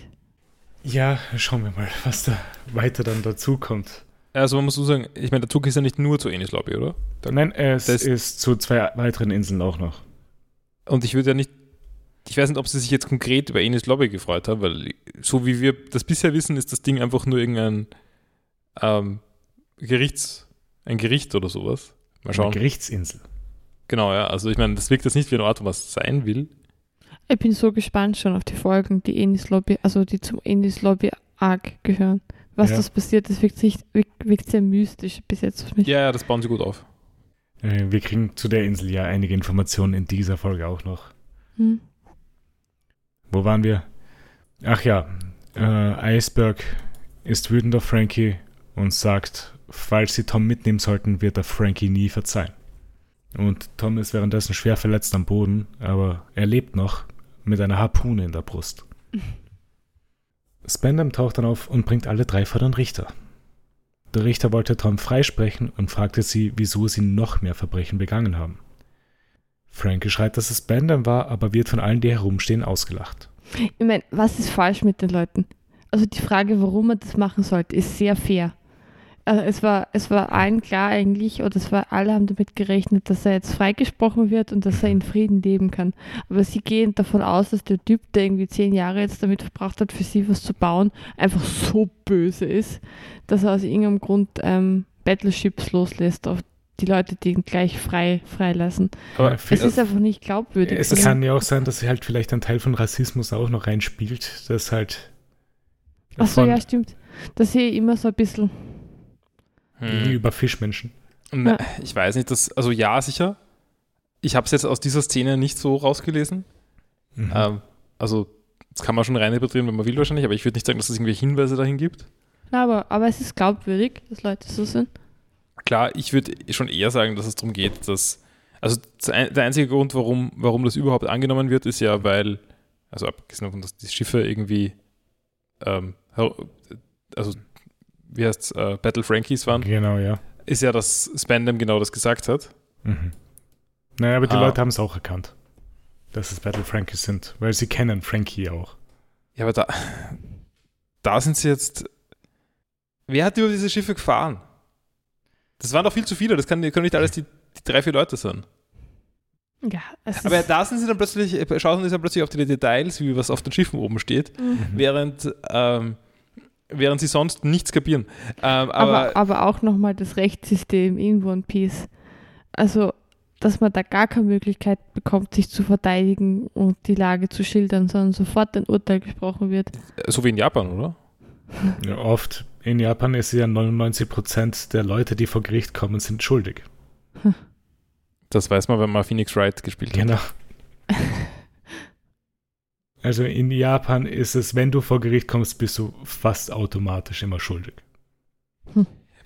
Ja, schauen wir mal, was da weiter dann dazu kommt. Also man muss so sagen, ich meine, der Zug ist ja nicht nur zu Enis Lobby, oder? Da- Nein, es das- ist zu zwei weiteren Inseln auch noch. Und ich würde ja nicht, ich weiß nicht, ob sie sich jetzt konkret über Enis Lobby gefreut haben, weil so wie wir das bisher wissen, ist das Ding einfach nur irgendein ähm, Gerichts, ein Gericht oder sowas. Mal Eine schauen. Gerichtsinsel. Genau, ja. Also ich meine, das wirkt jetzt nicht wie ein Ort, was sein will. Ich bin so gespannt schon auf die Folgen, die Enis Lobby, also die zum Enis Lobby Arc gehören. Was Ja. das passiert, das wirkt, sich, wirkt, sehr mystisch bis jetzt auf mich. Ja, ja, das bauen sie gut auf. Äh, Wir kriegen zu der Insel ja einige Informationen in dieser Folge auch noch. Hm. Wo waren wir? Ach ja, äh, Iceberg ist wütend auf Frankie und sagt, falls sie Tom mitnehmen sollten, wird er Frankie nie verzeihen. Und Tom ist währenddessen schwer verletzt am Boden, aber er lebt noch mit einer Harpune in der Brust. Spandam taucht dann auf und bringt alle drei vor den Richter. Der Richter wollte Tom freisprechen und fragte sie, wieso sie noch mehr Verbrechen begangen haben. Frankie schreit, dass es Spandam war, aber wird von allen, die herumstehen, ausgelacht. Ich meine, was ist falsch mit den Leuten? Also die Frage, warum man das machen sollte, ist sehr fair. Also es war, es war allen klar eigentlich, oder es war, alle haben damit gerechnet, dass er jetzt freigesprochen wird und dass er in Frieden leben kann. Aber sie gehen davon aus, dass der Typ, der irgendwie zehn Jahre jetzt damit verbracht hat, für sie was zu bauen, einfach so böse ist, dass er aus irgendeinem Grund ähm, Battleships loslässt auf die Leute, die ihn gleich frei freilassen. Aber Es ist einfach nicht glaubwürdig. Es kann ja auch sein, dass halt vielleicht ein Teil von Rassismus auch noch reinspielt, dass halt Achso, von- ja, stimmt. Da sehe ich immer so ein bisschen. Hm. gegenüber Fischmenschen. Na, ich weiß nicht, das, also ja, sicher. Ich habe es jetzt aus dieser Szene nicht so rausgelesen. Mhm. Ähm, also, das kann man schon rein interpretieren, wenn man will wahrscheinlich, aber ich würde nicht sagen, dass es irgendwelche Hinweise dahin gibt. Na, aber, aber es ist glaubwürdig, dass Leute so sind. Klar, ich würde schon eher sagen, dass es darum geht, dass. Also der einzige Grund, warum, warum das überhaupt angenommen wird, ist ja, weil, also abgesehen davon, dass die Schiffe irgendwie ähm, also wie heißt äh, Battle Frankies waren, Genau, ja. ist ja, dass Spandam genau das gesagt hat. Mhm. Naja, aber die Ah. Leute haben es auch erkannt, dass es Battle Frankies sind, weil sie kennen Frankie auch. Ja, aber da, da sind sie jetzt. Wer hat über diese Schiffe gefahren? Das waren doch viel zu viele, das kann, können nicht alles die, die drei, vier Leute sein. Ja, es Aber ist, da sind sie dann plötzlich, äh, schauen sie dann plötzlich auf die Details, wie was auf den Schiffen oben steht, Mhm. während, ähm, während sie sonst nichts kapieren. Ähm, aber, aber, aber auch nochmal das Rechtssystem in One Piece. Also, dass man da gar keine Möglichkeit bekommt, sich zu verteidigen und die Lage zu schildern, sondern sofort ein Urteil gesprochen wird. so wie in Japan, oder? Ja, oft in Japan ist ja 99% der Leute, die vor Gericht kommen, sind schuldig. Das weiß man, wenn man Phoenix Wright gespielt hat. Genau. Also in Japan ist es, wenn du vor Gericht kommst, bist du fast automatisch immer schuldig.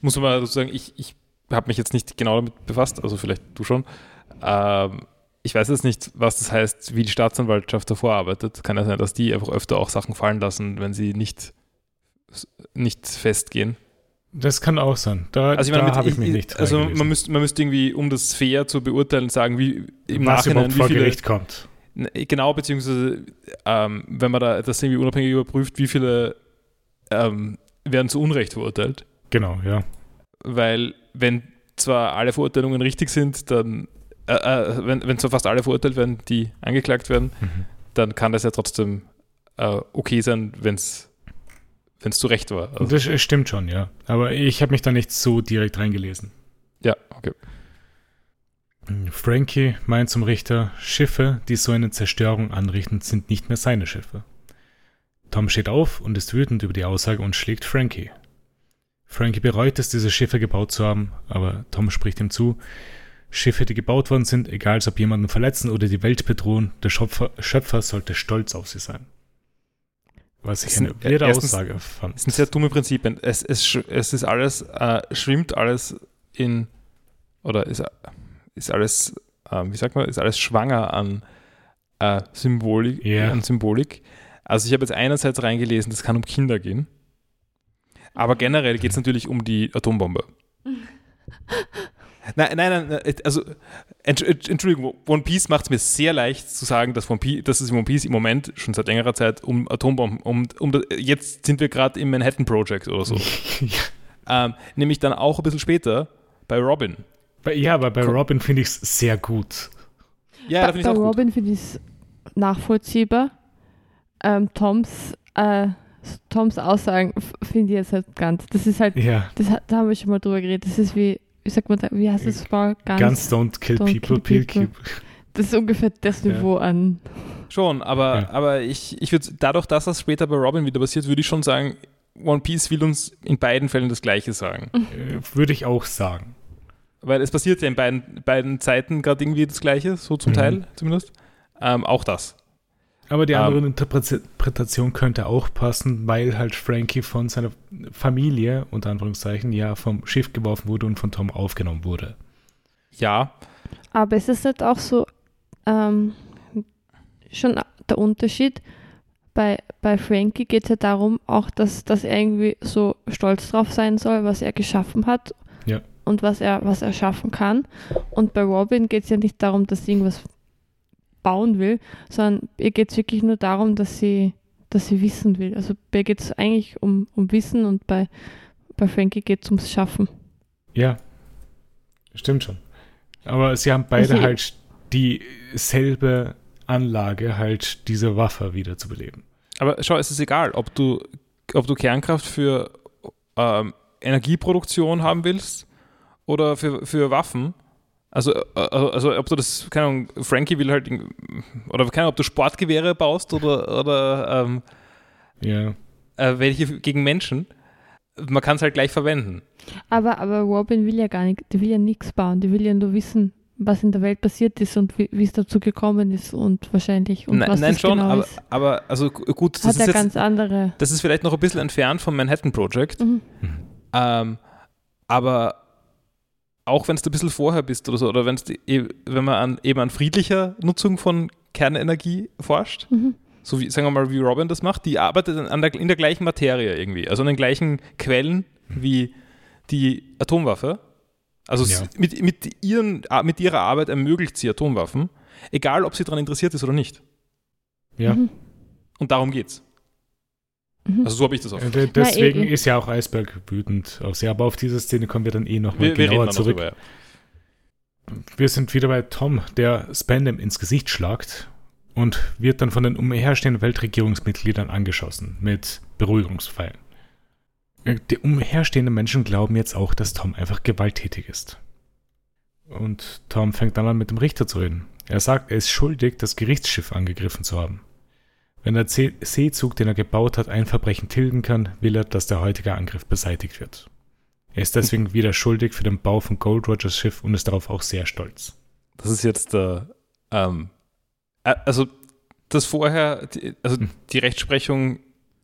Muss man mal dazu sagen, ich, ich habe mich jetzt nicht genau damit befasst, also vielleicht du schon. Ähm, ich weiß jetzt nicht, was das heißt, wie die Staatsanwaltschaft davor arbeitet. Kann ja sein, dass die einfach öfter auch Sachen fallen lassen, wenn sie nicht, nicht festgehen. Das kann auch sein. Da, Also ich meine, habe ich mich nicht Also man müsste man müsste irgendwie, um das fair zu beurteilen, sagen, wie im was Nachhinein, überhaupt wie vor viele, Gericht kommt. Genau, beziehungsweise ähm, wenn man da das irgendwie unabhängig überprüft, wie viele ähm, werden zu Unrecht verurteilt. Genau, ja. Weil wenn zwar alle Verurteilungen richtig sind, dann, äh, äh, wenn, wenn zwar fast alle verurteilt werden, die angeklagt werden, Mhm. dann kann das ja trotzdem äh, okay sein, wenn es zu Recht war. Also, Das stimmt schon, ja. Aber ich habe mich da nicht so direkt reingelesen. ja, okay. Frankie meint zum Richter, Schiffe, die so eine Zerstörung anrichten, sind nicht mehr seine Schiffe. Tom steht auf und ist wütend über die Aussage und schlägt Frankie. Frankie bereut es, diese Schiffe gebaut zu haben, aber Tom spricht ihm zu, Schiffe, die gebaut worden sind, egal ob jemanden verletzen oder die Welt bedrohen, der Schöpfer, Schöpfer sollte stolz auf sie sein. Was ich eine sind- weirde Aussage fand. Das sind sehr dumme Prinzipien. Es, es, es ist alles, äh, schwimmt alles in, oder ist, ist alles, ähm, wie sagt man, ist alles schwanger an äh, Symbolik, Ja. an Symbolik. Also ich habe jetzt einerseits reingelesen, das kann um Kinder gehen, aber generell geht es natürlich um die Atombombe. Nein, nein, nein, also Entsch- Entsch- Entschuldigung, One Piece macht es mir sehr leicht zu sagen, dass, One Piece, dass es in One Piece im Moment schon seit längerer Zeit um Atombomben, um, um das- jetzt sind wir gerade im Manhattan Project oder so. ähm, nämlich dann auch ein bisschen später bei Robin. Bei- ja, aber bei. Robin finde ich es sehr gut. Ja, bei ich bei auch gut. Robin finde ich es nachvollziehbar. Ähm, Toms, äh, Toms Aussagen finde ich jetzt halt ganz. Das ist halt, Ja, das, hat- da haben wir schon mal drüber geredet. Das ist wie, wie sagt man da, wie heißt das Frau? Ganz, ganz don't kill don't people, kill kill people. people. Das ist ungefähr das Ja. Niveau an. Schon, aber, Ja. aber ich, ich würde, dadurch, dass das später bei Robin wieder passiert, würde ich schon sagen, One Piece will uns in beiden Fällen das Gleiche sagen. Äh, Würde ich auch sagen. Weil es passiert ja in beiden, beiden Zeiten gerade irgendwie das Gleiche, so zum Mhm. Teil zumindest. Ähm, auch das. Aber die Ähm. andere Interpretation könnte auch passen, weil halt Frankie von seiner Familie, unter Anführungszeichen, ja vom Schiff geworfen wurde und von Tom aufgenommen wurde. Ja, Aber es ist halt auch so ähm, schon der Unterschied. Bei, bei Frankie geht es ja darum, auch dass, dass er irgendwie so stolz drauf sein soll, was er geschaffen hat. Und was er, was er schaffen kann. Und bei Robin geht es ja nicht darum, dass sie irgendwas bauen will, sondern ihr geht es wirklich nur darum, dass sie, dass sie wissen will. Also bei ihr geht es eigentlich um, um Wissen und bei, bei Frankie geht es ums Schaffen. Ja, stimmt schon. Aber sie haben beide Also- halt dieselbe Anlage, halt diese Waffe wiederzubeleben. aber schau, es ist egal, ob du, ob du Kernkraft für ähm, Energieproduktion haben willst oder für, für Waffen. Also, äh, also, ob du das, keine Ahnung, Frankie will halt, oder keine Ahnung, ob du Sportgewehre baust oder, oder ähm, Ja. äh, welche gegen Menschen. Man kann es halt gleich verwenden. Aber, aber Robin will ja gar nicht, der will ja nichts bauen, der will ja nur wissen, was in der Welt passiert ist und wie es dazu gekommen ist und wahrscheinlich und nein, was nein das schon, genau aber, ist. aber also gu- gut, das Hat ist jetzt, ganz andere. das ist vielleicht noch ein bisschen entfernt vom Manhattan Project. Mhm. Ähm, aber auch wenn es ein bisschen vorher bist oder so, oder wenn's die, eh- wenn man an, eben an friedlicher Nutzung von Kernenergie forscht, Mhm. so wie, sagen wir mal, wie Robin das macht, die arbeitet an der, in der gleichen Materie irgendwie, also an den gleichen Quellen, wie die Atomwaffe. Also Ja. mit, mit, ihren, mit ihrer Arbeit ermöglicht sie Atomwaffen, egal ob sie daran interessiert ist oder nicht. Ja. Mhm. Und darum geht's. Mhm. Also so habe ich das auch. Äh, de- Deswegen Na, ist ja auch Eisberg wütend auf sie. Aber auf diese Szene kommen wir dann eh nochmal Wir, wir genauer dann noch zurück. drüber. Ja. Wir sind wieder bei Tom, der Spandam ins Gesicht schlagt und wird dann von den umherstehenden Weltregierungsmitgliedern angeschossen mit Beruhigungspfeilen. Äh, Die umherstehenden Menschen glauben jetzt auch, dass Tom einfach gewalttätig ist. Und Tom fängt dann an, mit dem Richter zu reden. Er sagt, er ist schuldig, das Gerichtsschiff angegriffen zu haben. Wenn der See- Seezug, den er gebaut hat, ein Verbrechen tilgen kann, will er, dass der heutige Angriff beseitigt wird. Er ist deswegen wieder schuldig für den Bau von Gold Rogers Schiff und ist darauf auch sehr stolz. Das ist jetzt der, ähm, äh, also das vorher, also Hm. die Rechtsprechung,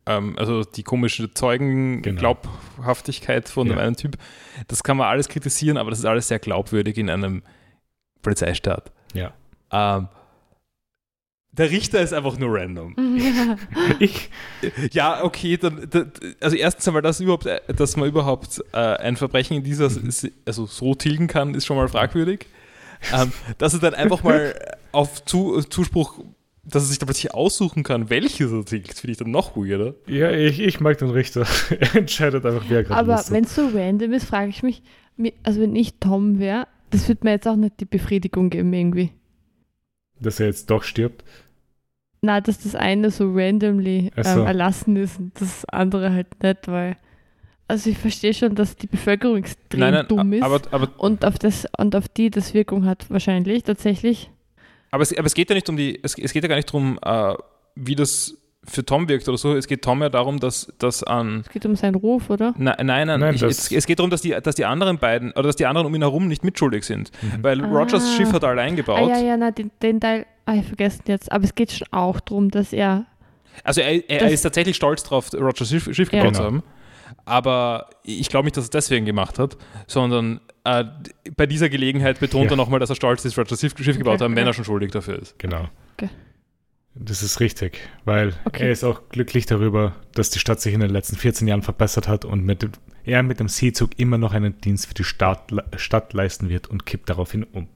ähm, also die komische Zeugenglaubhaftigkeit von dem Ja. einen Typ, das kann man alles kritisieren, aber das ist alles sehr glaubwürdig in einem Polizeistaat. Ja. Ähm, der Richter ist einfach nur random. Ja. Ich, Ja, okay, dann, da- also erstens einmal, dass, überhaupt, äh, dass man überhaupt äh, ein Verbrechen in dieser, also so tilgen kann, ist schon mal fragwürdig. ähm, dass er dann einfach mal auf Zu, Zuspruch, dass er sich da plötzlich aussuchen kann, welches er tilgt, finde ich dann noch weirder. ja, ich, ich mag den Richter. Er entscheidet einfach, wer gerade Aber wenn es so random ist, frage ich mich, mi- also wenn ich Tom wäre, das wird mir jetzt auch nicht die Befriedigung geben irgendwie. Dass er jetzt doch stirbt. Na, dass das eine so randomly Ach so. ähm, erlassen ist und das andere halt nicht, weil. Also ich verstehe schon, dass die Bevölkerung extrem dumm ist aber, aber, und auf das und auf die das Wirkung hat wahrscheinlich tatsächlich. aber, es, aber es geht ja nicht um die, es, es geht ja gar nicht darum, äh, wie das für Tom wirkt oder so. Es geht Tom ja darum, dass, dass an Es geht um seinen Ruf, oder? Nein, nein, nein. Nein, ich, das- es, es geht darum, dass die, dass die anderen beiden oder dass die anderen um ihn herum nicht mitschuldig sind. Mhm. Weil Ah. Rogers Schiff hat er allein Ah gebaut. ja, ja, na, den, den Teil, ah, ich vergessen jetzt. Aber es geht schon auch darum, dass er. Also er, er Das- ist tatsächlich stolz drauf, Rogers Schiff, Schiff Ja. gebaut zu Genau. haben. Aber ich glaube nicht, dass er es deswegen gemacht hat, sondern äh, bei dieser Gelegenheit betont Ja. er nochmal, dass er stolz ist, Rogers Schiff, Schiff gebaut Okay, zu haben, wenn ja. er schon schuldig dafür ist. Genau. Okay. Das ist richtig, weil Okay. er ist auch glücklich darüber, dass die Stadt sich in den letzten 14 Jahren verbessert hat und mit er mit dem Seezug immer noch einen Dienst für die Stadt, Stadt leisten wird und kippt daraufhin um.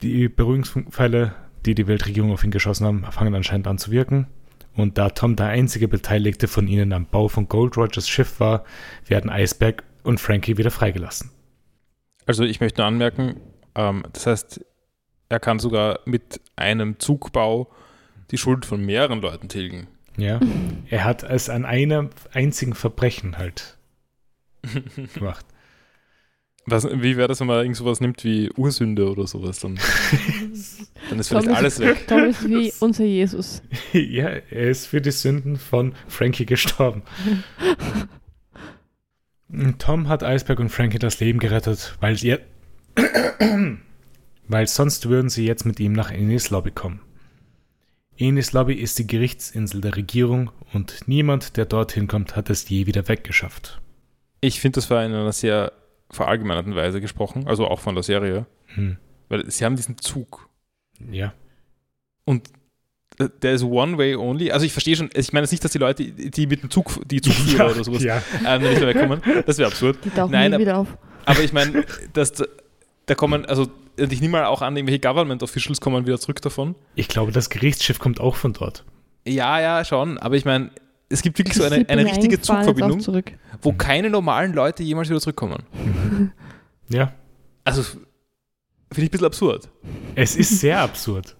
Die Beruhigungspfeile, die die Weltregierung auf ihn geschossen haben, fangen anscheinend an zu wirken. Und da Tom der einzige Beteiligte von ihnen am Bau von Gold Rogers Schiff war, werden Eisberg und Frankie wieder freigelassen. Also ich möchte nur anmerken, ähm, das heißt, er kann sogar mit einem Zugbau die Schuld von mehreren Leuten tilgen. Ja. Er hat es an einem einzigen Verbrechen halt gemacht. Was, wie wäre das, wenn man irgend sowas nimmt wie Ursünde oder sowas? Dann, dann ist vielleicht Tom alles ist, weg. Tom ist wie unser Jesus. ja, er ist für die Sünden von Frankie gestorben. Tom hat Eisberg und Frankie das Leben gerettet, weil sie weil sonst würden sie jetzt mit ihm nach Enis Lobby kommen. Enis Lobby ist die Gerichtsinsel der Regierung und niemand, der dorthin kommt, hat es je wieder weggeschafft. Ich finde, das war in einer sehr verallgemeinerten Weise gesprochen, also auch von der Serie, Hm. weil sie haben diesen Zug Ja. und äh, der ist one way only. Also ich verstehe schon, ich meine jetzt nicht, dass die Leute, die mit dem Zug, die Zugführer oder sowas, ja. ähm, nicht mehr wegkommen. Das wäre absurd. Die tauchen Nein, nie ab- wieder auf. Aber ich meine, dass da, kommen, also ich nehme mal auch an, irgendwelche Government Officials kommen wieder zurück davon. Ich glaube, das Gerichtsschiff kommt auch von dort. Ja, ja, schon. Aber ich meine, es gibt wirklich so Sie eine, eine richtige Zugverbindung, Zurück. wo keine normalen Leute jemals wieder zurückkommen. Ja. Also finde ich ein bisschen absurd. Es ist sehr absurd.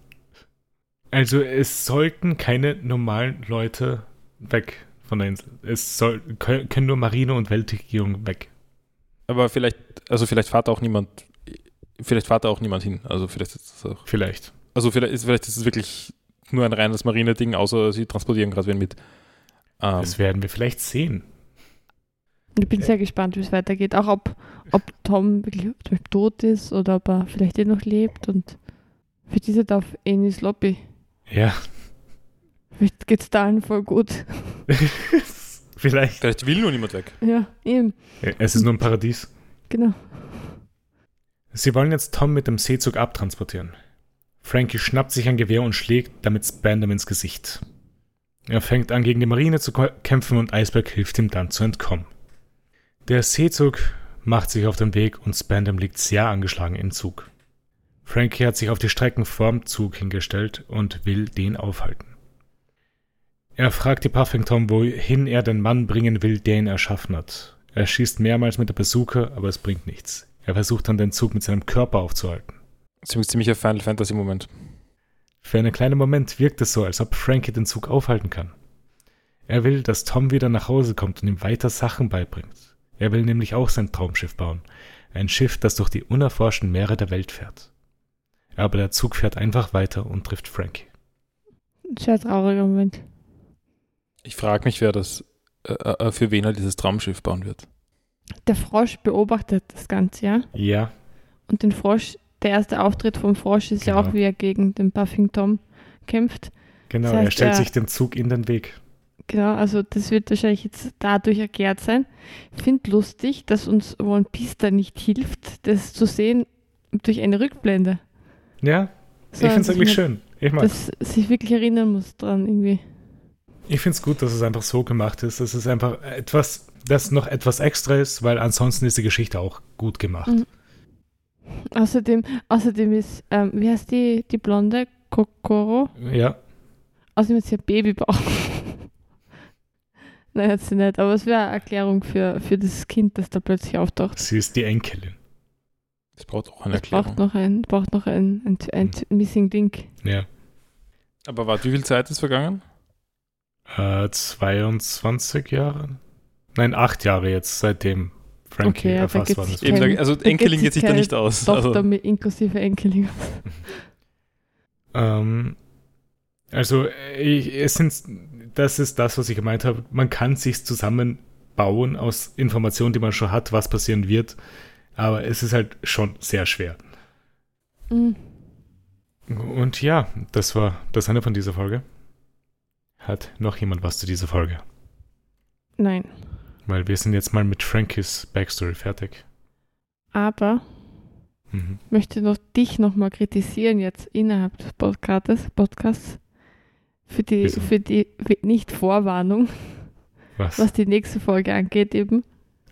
Also es sollten keine normalen Leute weg von der Insel. Es soll, können können nur Marine und Weltregierung weg. Aber vielleicht, also vielleicht fährt auch niemand, vielleicht fährt da auch niemand hin. Also vielleicht ist das auch, Vielleicht. also vielleicht ist, vielleicht ist es wirklich nur ein reines Marine-Ding, außer sie transportieren gerade wen mit. Ähm, Das werden wir vielleicht sehen. Ich bin sehr gespannt, wie es weitergeht. Auch ob, ob Tom wirklich tot ist oder ob er vielleicht eh noch lebt. Und für diese darf Enis Lobby. Ja. Vielleicht geht es da allen voll gut. vielleicht. vielleicht will nur niemand weg. Ja, eben. Es ist nur ein Paradies. Genau. Sie wollen jetzt Tom mit dem Seezug abtransportieren. Frankie schnappt sich ein Gewehr und schlägt damit Spandam ins Gesicht. Er fängt an, gegen die Marine zu kämpfen und Eisberg hilft ihm dann zu entkommen. Der Seezug macht sich auf den Weg und Spandam liegt sehr angeschlagen im Zug. Frankie hat sich auf die Strecken vorm Zug hingestellt und will den aufhalten. Er fragt die Puffington, wohin er den Mann bringen will, der ihn erschaffen hat. Er schießt mehrmals mit der Bazooka, aber es bringt nichts. Er versucht dann den Zug mit seinem Körper aufzuhalten. Ziemlich, ziemlicher Final Fantasy Moment. Für einen kleinen Moment wirkt es so, als ob Frankie den Zug aufhalten kann. Er will, dass Tom wieder nach Hause kommt und ihm weiter Sachen beibringt. Er will nämlich auch sein Traumschiff bauen. Ein Schiff, das durch die unerforschten Meere der Welt fährt. Aber der Zug fährt einfach weiter und trifft Frankie. Sehr trauriger Moment. Ich frage mich, wer das, äh, äh, für wen er dieses Traumschiff bauen wird. Der Frosch beobachtet das Ganze, ja? Ja, Und den Frosch, der erste Auftritt vom Frosch ist ja Genau. auch, wie er gegen den Buffing Tom kämpft. genau. Das heißt, er stellt er- sich dem Zug in den Weg. Genau, also das wird wahrscheinlich jetzt dadurch erklärt sein. Ich finde lustig, dass uns One Piece da nicht hilft, das zu sehen durch eine Rückblende. Ja, ich Sondern finde es dass man schön. Ich mag Das sich wirklich erinnern muss dran irgendwie. Ich finde es gut, dass es einfach so gemacht ist. Das ist einfach etwas, das noch etwas extra ist, weil ansonsten ist die Geschichte auch gut gemacht. Mhm. Außerdem, außerdem ist, ähm, wie heißt die, die Blonde? Kokoro? Ja, Außerdem hat sie ein Babybauch. Nein, hat sie nicht, aber es wäre eine Erklärung für, für das Kind, das da plötzlich auftaucht. sie ist die Enkelin. Es braucht auch eine Es braucht Erklärung. noch ein, braucht noch ein, ein, ein, Mhm. Missing Link. Ja. Aber warte, wie viel Zeit ist vergangen? Äh, 22 Jahre? Nein, acht Jahre jetzt, seitdem Frankie Okay, erfasst worden ist. Kein- also da Enkelin geht sich da nicht aus. Tochter Also, mit inklusive Enkelin. Ähm, also, ich, es sind, das ist das, was ich gemeint habe. Man kann sich zusammenbauen aus Informationen, die man schon hat, was passieren wird. Aber es ist halt schon sehr schwer. Mhm. Und ja, das war das Ende von dieser Folge. Hat noch jemand was zu dieser Folge? Nein. Weil wir sind jetzt mal mit Frankies Backstory fertig. Aber Mhm. ich möchte noch dich nochmal kritisieren jetzt innerhalb des Podcasts, Podcasts für die, Wieso? für die Nicht-Vorwarnung, Was? was die nächste Folge angeht eben.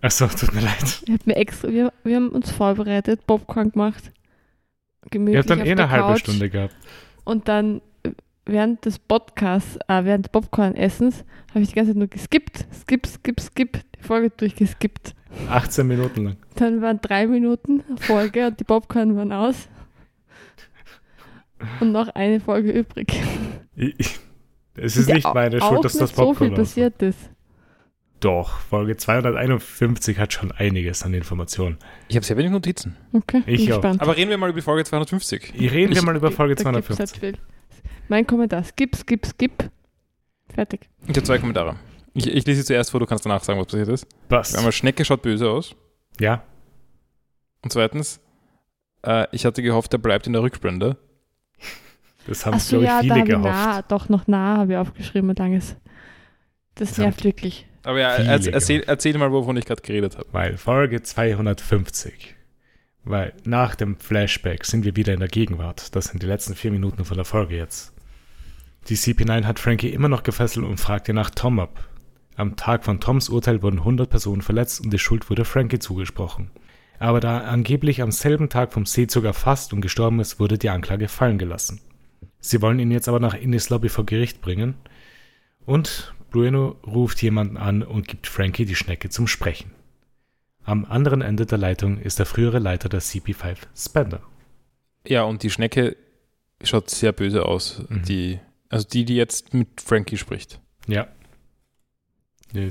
Achso, tut mir leid. Ich hab mir extra, wir, wir haben uns vorbereitet, Popcorn gemacht, Ihr gemütlich habt dann auf eh der eine halbe Couch Stunde gehabt. und dann während des Podcasts, äh, während des Popcorn-Essens, habe ich die ganze Zeit nur geskippt, skip, skip, skip, die Folge durchgeskippt. 18 Minuten lang. Dann waren drei Minuten Folge und die Popcorn waren aus. Und noch eine Folge übrig. Ich, es ist Und nicht meine Schuld, dass nicht das so viel Popcorn passiert ist. Doch, Folge 251 hat schon einiges an Informationen. ich habe sehr wenig Notizen. Okay, Ich bin auch. gespannt. Aber reden wir mal über die Folge 250. Reden wir Ich- mal über Folge Da gibt's halt 250. viel. Mein Kommentar, skip, skip, skip. Fertig. Ich habe zwei Kommentare. Ich, ich lese sie zuerst vor, du kannst danach sagen, was passiert ist. Was? Einmal, Schnecke schaut böse aus. Ja, Und zweitens, äh, ich hatte gehofft, er bleibt in der Rückblende. das haben, Achso, glaube ich, ja, viele gehofft. nah, doch noch nah habe ich aufgeschrieben, ein langes. Das Das nervt wirklich. Aber ja, erzähl, erzähl mal, wovon ich gerade geredet habe. Weil Folge 250. Weil nach dem Flashback sind wir wieder in der Gegenwart. Das sind die letzten vier Minuten von der Folge jetzt. Die CP9 hat Frankie immer noch gefesselt und fragt ihr nach Tom ab. Am Tag von Toms Urteil wurden 100 Personen verletzt und die Schuld wurde Frankie zugesprochen. Aber da er angeblich am selben Tag vom Seezug erfasst und gestorben ist, wurde die Anklage fallen gelassen. Sie wollen ihn jetzt aber nach Innis Lobby vor Gericht bringen. Und Bruno ruft jemanden an und gibt Frankie die Schnecke zum Sprechen. Am anderen Ende der Leitung ist der frühere Leiter der CP5, Spender. Ja, und die Schnecke schaut sehr böse aus. Mhm. Die, also die, die jetzt mit Frankie spricht. Ja.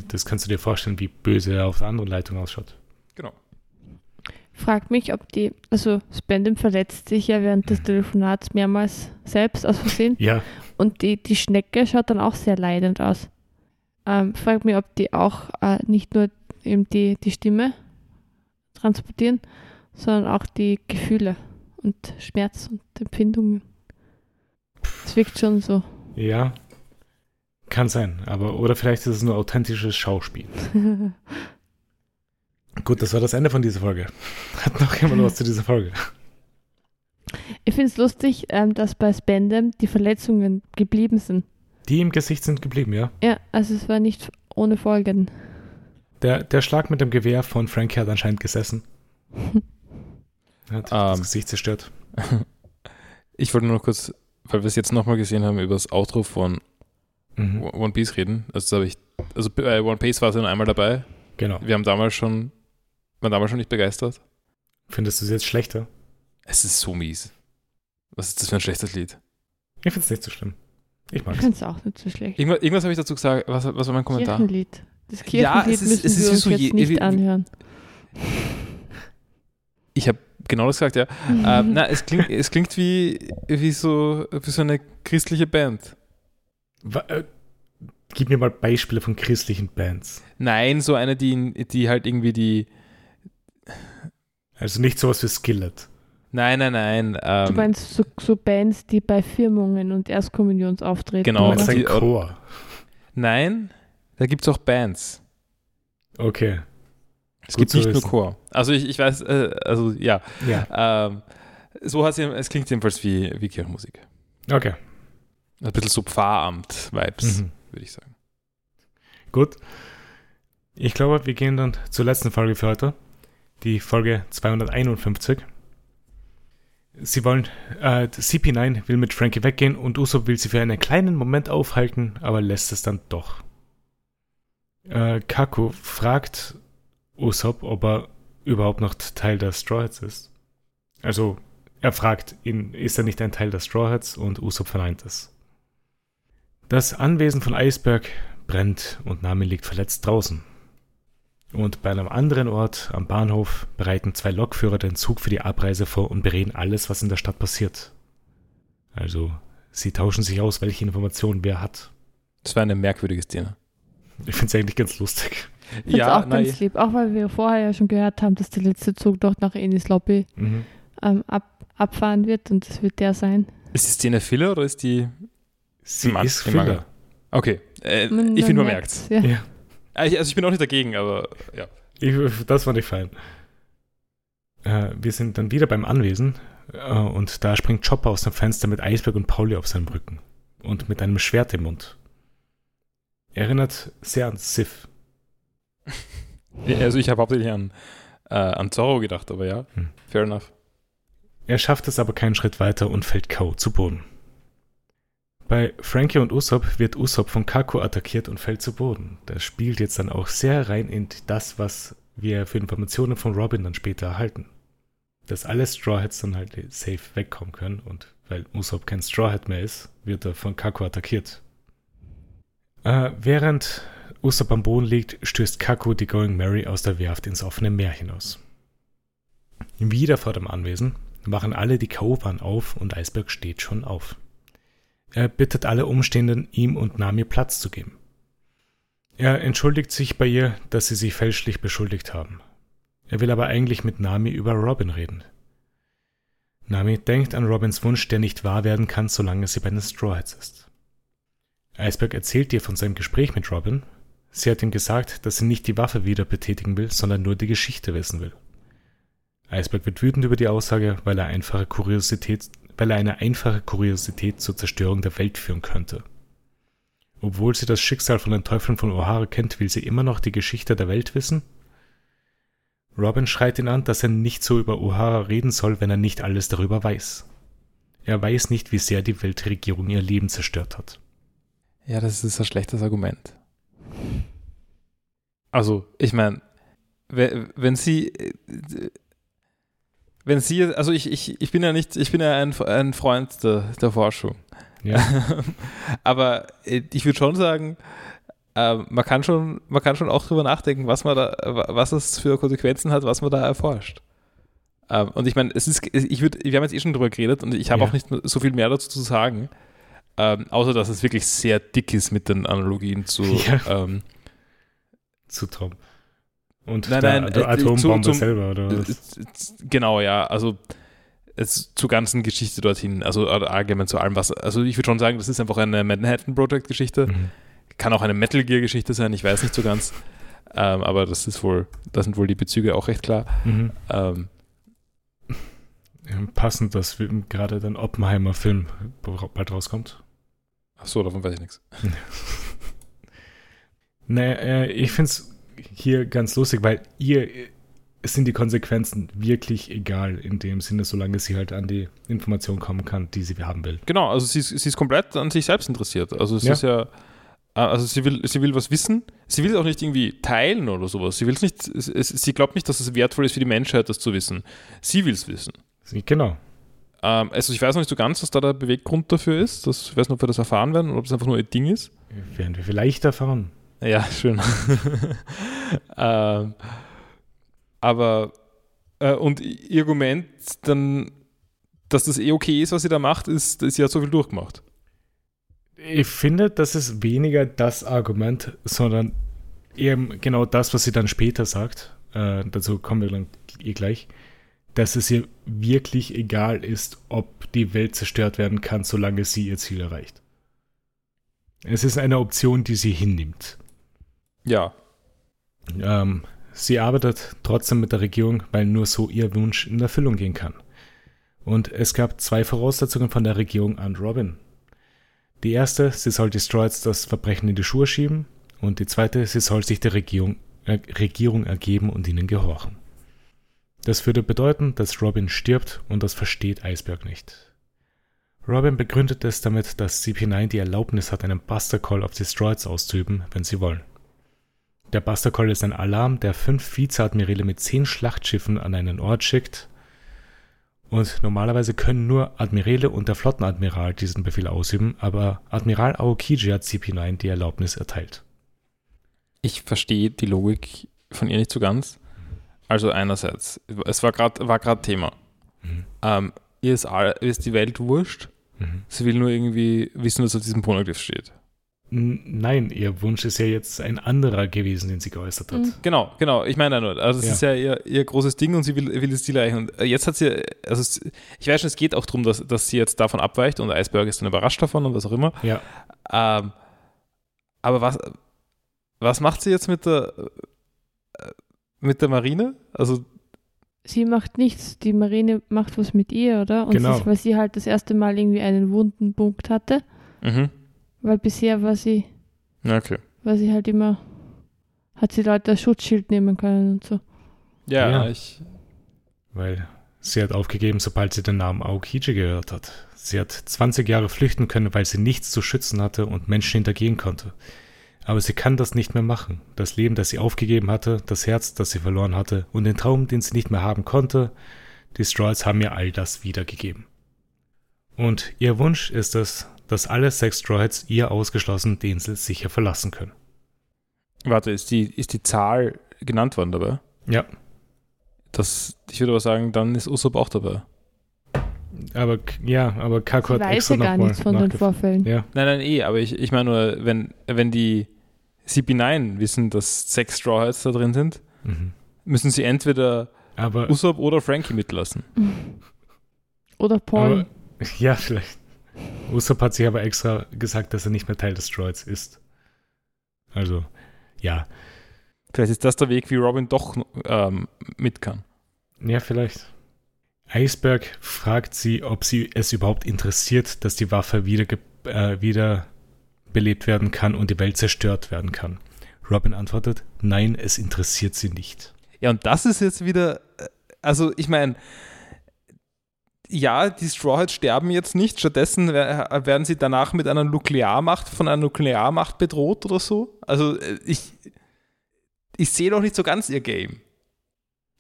Das kannst du dir vorstellen, wie böse er auf der anderen Leitung ausschaut. Genau. Frag mich, ob die, also Spendem verletzt sich ja während Mhm. des Telefonats mehrmals selbst aus Versehen Ja, und die, die Schnecke schaut dann auch sehr leidend aus. Ähm, frag mich, ob die auch äh, nicht nur eben die, die Stimme transportieren, sondern auch die Gefühle und Schmerz und Empfindungen. Es wirkt schon so. ja. Kann sein, aber oder vielleicht ist es nur authentisches Schauspiel. Gut, das war das Ende von dieser Folge. Hat noch jemand was zu dieser Folge? ich finde es lustig, ähm, dass bei Spendem die Verletzungen geblieben sind. Die im Gesicht sind geblieben, ja? Ja, also es war nicht ohne Folgen. Der, der Schlag mit dem Gewehr von Frankie hat anscheinend gesessen. Hat das Ähm. Gesicht zerstört. Ich wollte nur noch kurz, weil wir es jetzt nochmal gesehen haben, über das Outro von Mhm. One Piece reden. Also, ich, also bei One Piece war es ja nur einmal dabei. Genau. Wir haben damals schon, waren damals schon nicht begeistert. Findest du es jetzt schlechter? Es ist so mies. Was ist das für ein schlechtes Lied? Ich finde es nicht so schlimm. Ich Ich mag es. finde es auch nicht so schlecht. Irgendwas, irgendwas habe ich dazu gesagt. Was, was war mein Kommentar? Kirchenlied. Das Ja, Kirchenlied es ist- müssen es ist wir so jetzt je- nicht wie- anhören. Ich habe genau das gesagt, ja. ähm, na, es klingt, es klingt wie, wie, so, wie so eine christliche Band. Äh, Gib mir mal Beispiele von christlichen Bands. Nein, so eine, die, die halt irgendwie die. Also nicht sowas wie Skillet. Nein, nein, nein. Du Ähm, meinst so, so Bands, die bei Firmungen und Erstkommunionsauftreten Genau, Du meinst oder? die- ein Chor. nein, da gibt es auch Bands. Okay. Es Gut gibt nicht nur wissen. Chor. Also ich, ich weiß, äh, also ja. Ja. Ähm, so hat es klingt jedenfalls wie, wie Kirchenmusik. Okay. Ein bisschen so Pfarramt-Vibes, Mhm. würde ich sagen. Gut. Ich glaube, wir gehen dann zur letzten Folge für heute. Die Folge 251. Sie wollen, äh, CP9 will mit Frankie weggehen und Usopp will sie für einen kleinen Moment aufhalten, aber lässt es dann doch. Äh, Kaku fragt Usopp, ob er überhaupt noch Teil der Straw Hats ist. Also, er fragt ihn, ist er nicht ein Teil der Straw Hats? Und Usopp verneint es. Das Anwesen von Eisberg brennt und Nami liegt verletzt draußen. Und bei einem anderen Ort am Bahnhof bereiten zwei Lokführer den Zug für die Abreise vor und bereden alles, was in der Stadt passiert. Also, sie tauschen sich aus, welche Informationen wer hat. Das war eine merkwürdige Szene. Ich finde es eigentlich ganz lustig. Find's auch ganz lieb, auch weil wir vorher ja schon gehört haben, dass der letzte Zug doch nach Enis Lobby Mhm. ähm, ab, abfahren wird und das wird der sein. Ist die Szene Filler oder ist die. Sie Mann, ist Filler. Manga. Okay, äh, Man- ich finde, man merkt's, merkt Ja. Ja. Also ich bin auch nicht dagegen, aber ja. Ich, das fand ich fein. Äh, wir sind dann wieder beim Anwesen äh, und da springt Chopper aus dem Fenster mit Eisberg und Pauli auf seinem Rücken und mit einem Schwert im Mund. Erinnert sehr an Sif. Also ich habe hauptsächlich an, äh, an Zorro gedacht, aber ja, Hm. fair enough. Er schafft es aber keinen Schritt weiter und fällt K.O. zu Boden. Bei Frankie und Usopp wird Usopp von Kaku attackiert und fällt zu Boden. Das spielt jetzt dann auch sehr rein in das, was wir für Informationen von Robin dann später erhalten. Dass alle Straw Hats dann halt safe wegkommen können und weil Usopp kein Straw Hat mehr ist, wird er von Kaku attackiert. Äh, während Usopp am Boden liegt, stößt Kaku die Going Mary aus der Werft ins offene Meer hinaus. Wieder vor dem Anwesen machen alle die K.O. waren auf und Eisberg steht schon auf. Er bittet alle Umstehenden, ihm und Nami Platz zu geben. Er entschuldigt sich bei ihr, dass sie sich fälschlich beschuldigt haben. Er will aber eigentlich mit Nami über Robin reden. Nami denkt an Robins Wunsch, der nicht wahr werden kann, solange sie bei den Straw Hats ist. Eisberg erzählt ihr von seinem Gespräch mit Robin. Sie hat ihm gesagt, dass sie nicht die Waffe wieder betätigen will, sondern nur die Geschichte wissen will. Eisberg wird wütend über die Aussage, weil er, einfache Kuriosität, weil er eine einfache Kuriosität zur Zerstörung der Welt führen könnte. Obwohl sie das Schicksal von den Teufeln von O'Hara kennt, will sie immer noch die Geschichte der Welt wissen? Robin schreit ihn an, dass er nicht so über O'Hara reden soll, wenn er nicht alles darüber weiß. Er weiß nicht, wie sehr die Weltregierung ihr Leben zerstört hat. Ja, das ist ein schlechtes Argument. Also, ich meine, wenn, sie, wenn sie, also ich, ich, ich bin ja nicht, ich bin ja ein, ein Freund der, der Forschung. Ja, Aber äh, ich würde schon sagen, äh, man, kann schon, man kann schon auch drüber nachdenken, was man da, was das für Konsequenzen hat, was man da erforscht. Ähm, und ich meine, es ist, ich würde, wir haben jetzt eh schon drüber geredet und ich habe Ja. auch nicht so viel mehr dazu zu sagen, ähm, außer dass es wirklich sehr dick ist mit den Analogien zu. Ja. Ähm, zu Tom. Und Nein, der, nein, der äh, Atombombe zu- zum- selber, oder äh, was? äh, genau, ja, also es, zur ganzen Geschichte dorthin, also allgemein zu allem, was, also ich würde schon sagen, das ist einfach eine Manhattan Project Geschichte. Mhm. Kann auch eine Metal Gear Geschichte sein, ich weiß nicht so ganz. Ähm, aber das ist wohl, da sind wohl die Bezüge auch recht klar. Mhm. Ähm, Ja, Passend, dass gerade dann Oppenheimer-Film bald rauskommt. Ach so, davon weiß ich nichts. Naja, äh, ich finde es hier ganz lustig, weil ihr sind die Konsequenzen wirklich egal in dem Sinne, solange sie halt an die Information kommen kann, die sie haben will. Genau, also sie, ist- sie ist komplett an sich selbst interessiert. Also es Ja. ist ja, äh, also sie will, sie will was wissen. Sie will es auch nicht irgendwie teilen oder sowas. Sie will es nicht, sie glaubt nicht, dass es wertvoll ist für die Menschheit, das zu wissen. Sie will es wissen. Genau. Ähm, also ich weiß noch nicht so ganz, was da der Beweggrund dafür ist. Das, ich weiß nicht, ob wir das erfahren werden oder ob es einfach nur ihr Ding ist. Werden wir vielleicht erfahren. Ja, schön. ähm, aber äh, und ihr Argument dann, dass das eh okay ist, was sie da macht, ist, ist sie hat so viel durchgemacht. Ich finde, das ist weniger das Argument, sondern eben genau das, was sie dann später sagt. Äh, dazu kommen wir dann eh gleich. Dass es ihr wirklich egal ist, ob die Welt zerstört werden kann, solange sie ihr Ziel erreicht. Es ist eine Option, die sie hinnimmt. Ja. Ähm, sie arbeitet trotzdem mit der Regierung, weil nur so ihr Wunsch in Erfüllung gehen kann. Und es gab zwei Voraussetzungen von der Regierung an Robin. Die erste, sie soll Destroids das Verbrechen in die Schuhe schieben. Und die zweite, sie soll sich der Regierung, äh, Regierung ergeben und ihnen gehorchen. Das würde bedeuten, dass Robin stirbt und das versteht Iceberg nicht. Robin begründet es damit, dass CP9 die Erlaubnis hat, einen Buster Call auf Destroids auszuüben, wenn sie wollen. Der Buster Call ist ein Alarm, der fünf Vizeadmirale mit zehn Schlachtschiffen an einen Ort schickt. Und normalerweise können nur Admirale und der Flottenadmiral diesen Befehl ausüben, aber Admiral Aokiji hat CP9 die Erlaubnis erteilt. Ich verstehe die Logik von ihr nicht so ganz. Also einerseits, es war gerade war grad Thema. Mhm. Ähm, ihr, ist all, ihr ist die Welt wurscht. Mhm. Sie will nur irgendwie wissen, was auf diesem Poneglyph steht. Nein, ihr Wunsch ist ja jetzt ein anderer gewesen, den sie geäußert hat. Mhm. Genau, genau. Ich meine ja nur, also es Ja. ist ja ihr, ihr großes Ding und sie will, will das Ziel erreichen. Und äh, jetzt hat sie, also es, ich weiß schon, es geht auch darum, dass, dass sie jetzt davon abweicht und Eisberg ist dann überrascht davon und was auch immer. Ja, Ähm, aber was, was macht sie jetzt mit der, äh, mit der Marine? Also, Sie macht nichts, die Marine macht was mit ihr, oder? Und Genau. sie ist, weil sie halt das erste Mal irgendwie einen wunden Punkt hatte, mhm. weil bisher war sie, Ja, okay. war sie halt immer, hat sie Leute als Schutzschild nehmen können und so. Ja, Ja. ich. weil sie hat aufgegeben, sobald sie den Namen Aokiji gehört hat. Sie hat 20 Jahre flüchten können, weil sie nichts zu schützen hatte und Menschen hintergehen konnte. Aber sie kann das nicht mehr machen. Das Leben, das sie aufgegeben hatte, das Herz, das sie verloren hatte und den Traum, den sie nicht mehr haben konnte, die Strolls haben ihr all das wiedergegeben. Und ihr Wunsch ist es, dass alle sechs Droids, ihr ausgeschlossen, die Insel sicher verlassen können. Warte, ist die, ist die Zahl genannt worden dabei? Ja, Das, ich würde aber sagen, dann ist Usopp auch dabei. aber ja, aber Kako hat weiß extra ja gar nichts von den Vorfällen. Ja, Nein, nein, eh, aber ich, ich meine nur, wenn, wenn die CP9 wissen, dass sechs Straw Hats da drin sind, mhm. müssen sie entweder aber Usopp oder Frankie mitlassen. Oder Paul. Aber, ja, vielleicht. Usopp hat sich aber extra gesagt, dass er nicht mehr Teil des Droids ist. Also, ja. Vielleicht ist das der Weg, wie Robin doch ähm, mit kann. Ja, vielleicht. Eisberg fragt sie, ob sie es überhaupt interessiert, dass die Waffe wieder, äh, wieder belebt werden kann und die Welt zerstört werden kann. Robin antwortet, nein, es interessiert sie nicht. Ja, und das ist jetzt wieder, äh, also ich meine, ja, die Straw Hats sterben jetzt nicht, stattdessen wer- werden sie danach mit einer Nuklearmacht, von einer Nuklearmacht bedroht oder so. Also äh, ich, ich sehe doch nicht so ganz ihr Game.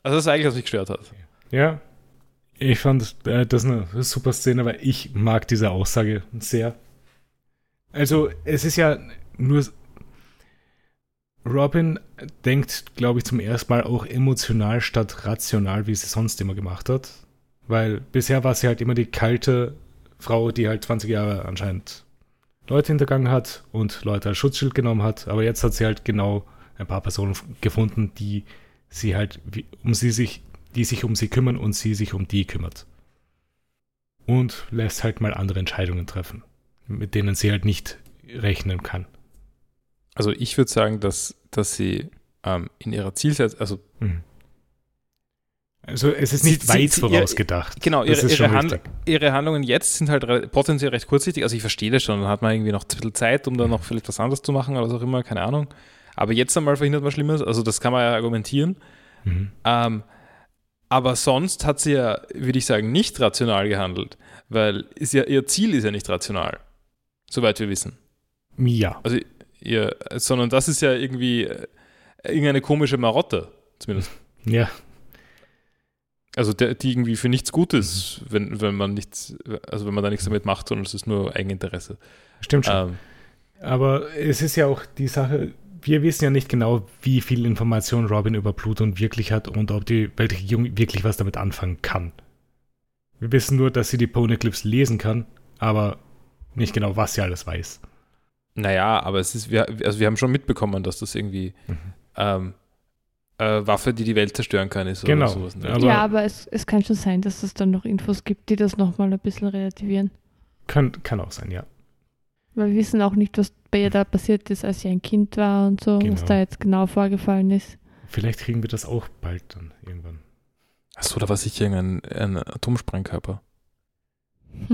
Also das ist eigentlich, was mich gestört hat. Ja, ich fand äh, das eine super Szene, weil ich mag diese Aussage sehr. Also, es ist ja nur. Robin denkt, glaube ich, zum ersten Mal auch emotional statt rational, wie sie sonst immer gemacht hat. Weil bisher war sie halt immer die kalte Frau, die halt 20 Jahre anscheinend Leute hintergangen hat und Leute als Schutzschild genommen hat. Aber jetzt hat sie halt genau ein paar Personen gefunden, die sie halt um sie sich, die sich um sie kümmern und sie sich um die kümmert. Und lässt halt mal andere Entscheidungen treffen, mit denen sie halt nicht rechnen kann. Also ich würde sagen, dass, dass sie ähm, in ihrer Zielsetzung, also Mhm. Also es ist nicht sie- weit sie- vorausgedacht. genau, ihre, ist ihre, schon Hand, ihre Handlungen jetzt sind halt potenziell recht kurzsichtig. Also ich verstehe das schon, dann hat man irgendwie noch ein bisschen Zeit, um dann noch vielleicht was anderes zu machen oder was auch immer, keine Ahnung. Aber jetzt einmal verhindert man Schlimmes, also das kann man ja argumentieren. Mhm. Ähm, aber sonst hat sie ja, würde ich sagen, nicht rational gehandelt, weil ja, ihr Ziel ist ja nicht rational, soweit wir wissen. Ja. Also ihr, sondern das ist ja irgendwie äh, irgendeine komische Marotte, zumindest. Ja. Also der, die irgendwie für nichts gut ist, wenn, wenn man nichts, also wenn man da nichts damit macht, sondern es ist nur Eigeninteresse. Stimmt schon. Ähm, Aber es ist ja auch die Sache, wir wissen ja nicht genau, wie viel Information Robin über Pluton wirklich hat und ob die Weltregierung wirklich was damit anfangen kann. Wir wissen nur, dass sie die Poneglyphs lesen kann, aber nicht genau, was sie alles weiß. naja, aber es ist, wir, also wir haben schon mitbekommen, dass das irgendwie Mhm. ähm, äh, Waffe, die die Welt zerstören kann, ist Genau. oder sowas. Ne? Aber- ja, aber es, es kann schon sein, dass es dann noch Infos gibt, die das nochmal ein bisschen relativieren. Kann, kann auch sein, ja. Weil wir wissen auch nicht, was bei ihr da passiert ist, als sie ein Kind war und so, was Genau. da jetzt genau vorgefallen ist. Vielleicht kriegen wir das auch bald dann irgendwann. Achso, da war sicher ein, ein Atomsprengkörper.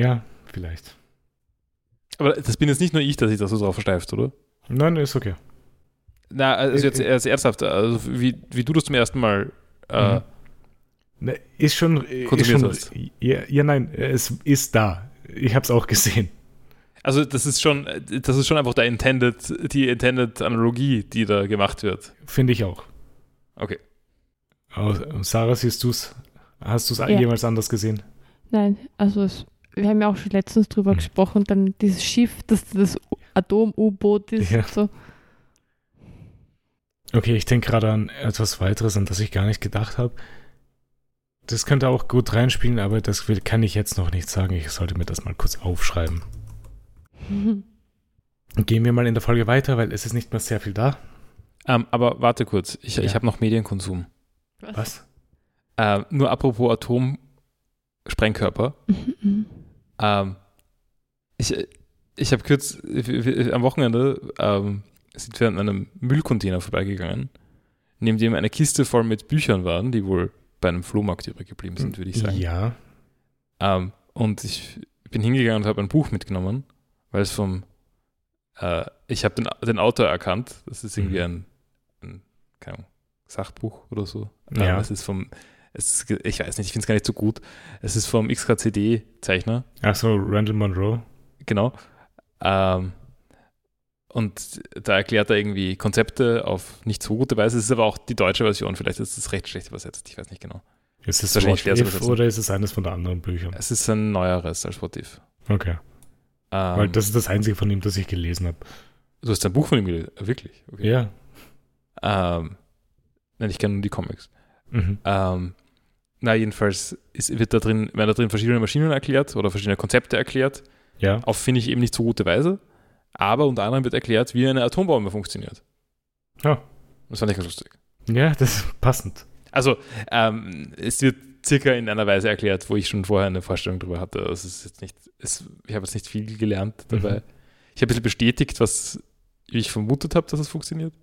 Ja, vielleicht. Aber das bin jetzt nicht nur ich, dass sich das so drauf versteift, oder? Nein, ist okay. Na, also jetzt Äh, äh. ernsthaft, also wie, wie du das zum ersten Mal äh, Mhm. Ne, ist schon. Ist Konsumiert schon hast. ja, ja, nein, es ist da. Ich habe es auch gesehen. Also das ist schon, das ist schon einfach der intended, die intended Analogie, die da gemacht wird. Finde ich auch. Okay. Oh, Sarah, siehst du es? Hast du es Ja. jemals anders gesehen? Nein, also es, wir haben ja auch schon letztens drüber Mhm. gesprochen, dann dieses Schiff, das das Atom-U-Boot ist. Ja. und So. Okay, ich denke gerade an etwas weiteres, an das ich gar nicht gedacht habe. Das könnte auch gut reinspielen, aber das will, kann ich jetzt noch nicht sagen. Ich sollte mir das mal kurz aufschreiben. Gehen wir mal in der Folge weiter, weil es ist nicht mehr sehr viel da. Ähm, aber warte kurz, ich, Ja. ich habe noch Medienkonsum. Was? Ähm, nur apropos Atomsprengkörper. Mhm. Ähm, ich ich habe kurz am Wochenende ähm, sind wir an einem Müllcontainer vorbeigegangen, neben dem eine Kiste voll mit Büchern waren, die wohl bei einem Flohmarkt übrig geblieben sind, würde ich sagen. Ja. Ähm, und ich bin hingegangen und habe ein Buch mitgenommen, weil es vom, äh, ich habe den, den Autor erkannt. Das ist irgendwie ein, ein keine Ahnung, Sachbuch oder so. Ja. Ähm, es ist vom, es ich weiß nicht, ich finde es gar nicht so gut. Es ist vom XKCD-Zeichner, Achso, Randall Monroe. genau. Ähm, und da erklärt er irgendwie Konzepte auf nicht so gute Weise. Es ist aber auch die deutsche Version, vielleicht ist es recht schlecht übersetzt, ich weiß nicht genau. Ist es übersetzen. oder ist es eines von den anderen Büchern? Es ist ein neueres als If. Okay. Ähm, Weil das ist das einzige von ihm, das ich gelesen habe. Du hast ein Buch von ihm gelesen? Wirklich? Okay. Ja. Ähm, nein, ich kenne nur die Comics. Mhm. Ähm, na, jedenfalls ist, wird da drin, werden da drin verschiedene Maschinen erklärt oder verschiedene Konzepte erklärt. Ja. Auf, finde ich, eben nicht so gute Weise. Aber unter anderem wird erklärt, wie eine Atombombe funktioniert. Ja. Das fand ich ganz lustig. Ja, das ist passend. Also, ähm, es wird circa in einer Weise erklärt, wo ich schon vorher eine Vorstellung darüber hatte. Also, es ist jetzt nicht, es, ich habe jetzt nicht viel gelernt dabei. Mhm. Ich habe ein bisschen bestätigt, was ich vermutet habe, dass es funktioniert.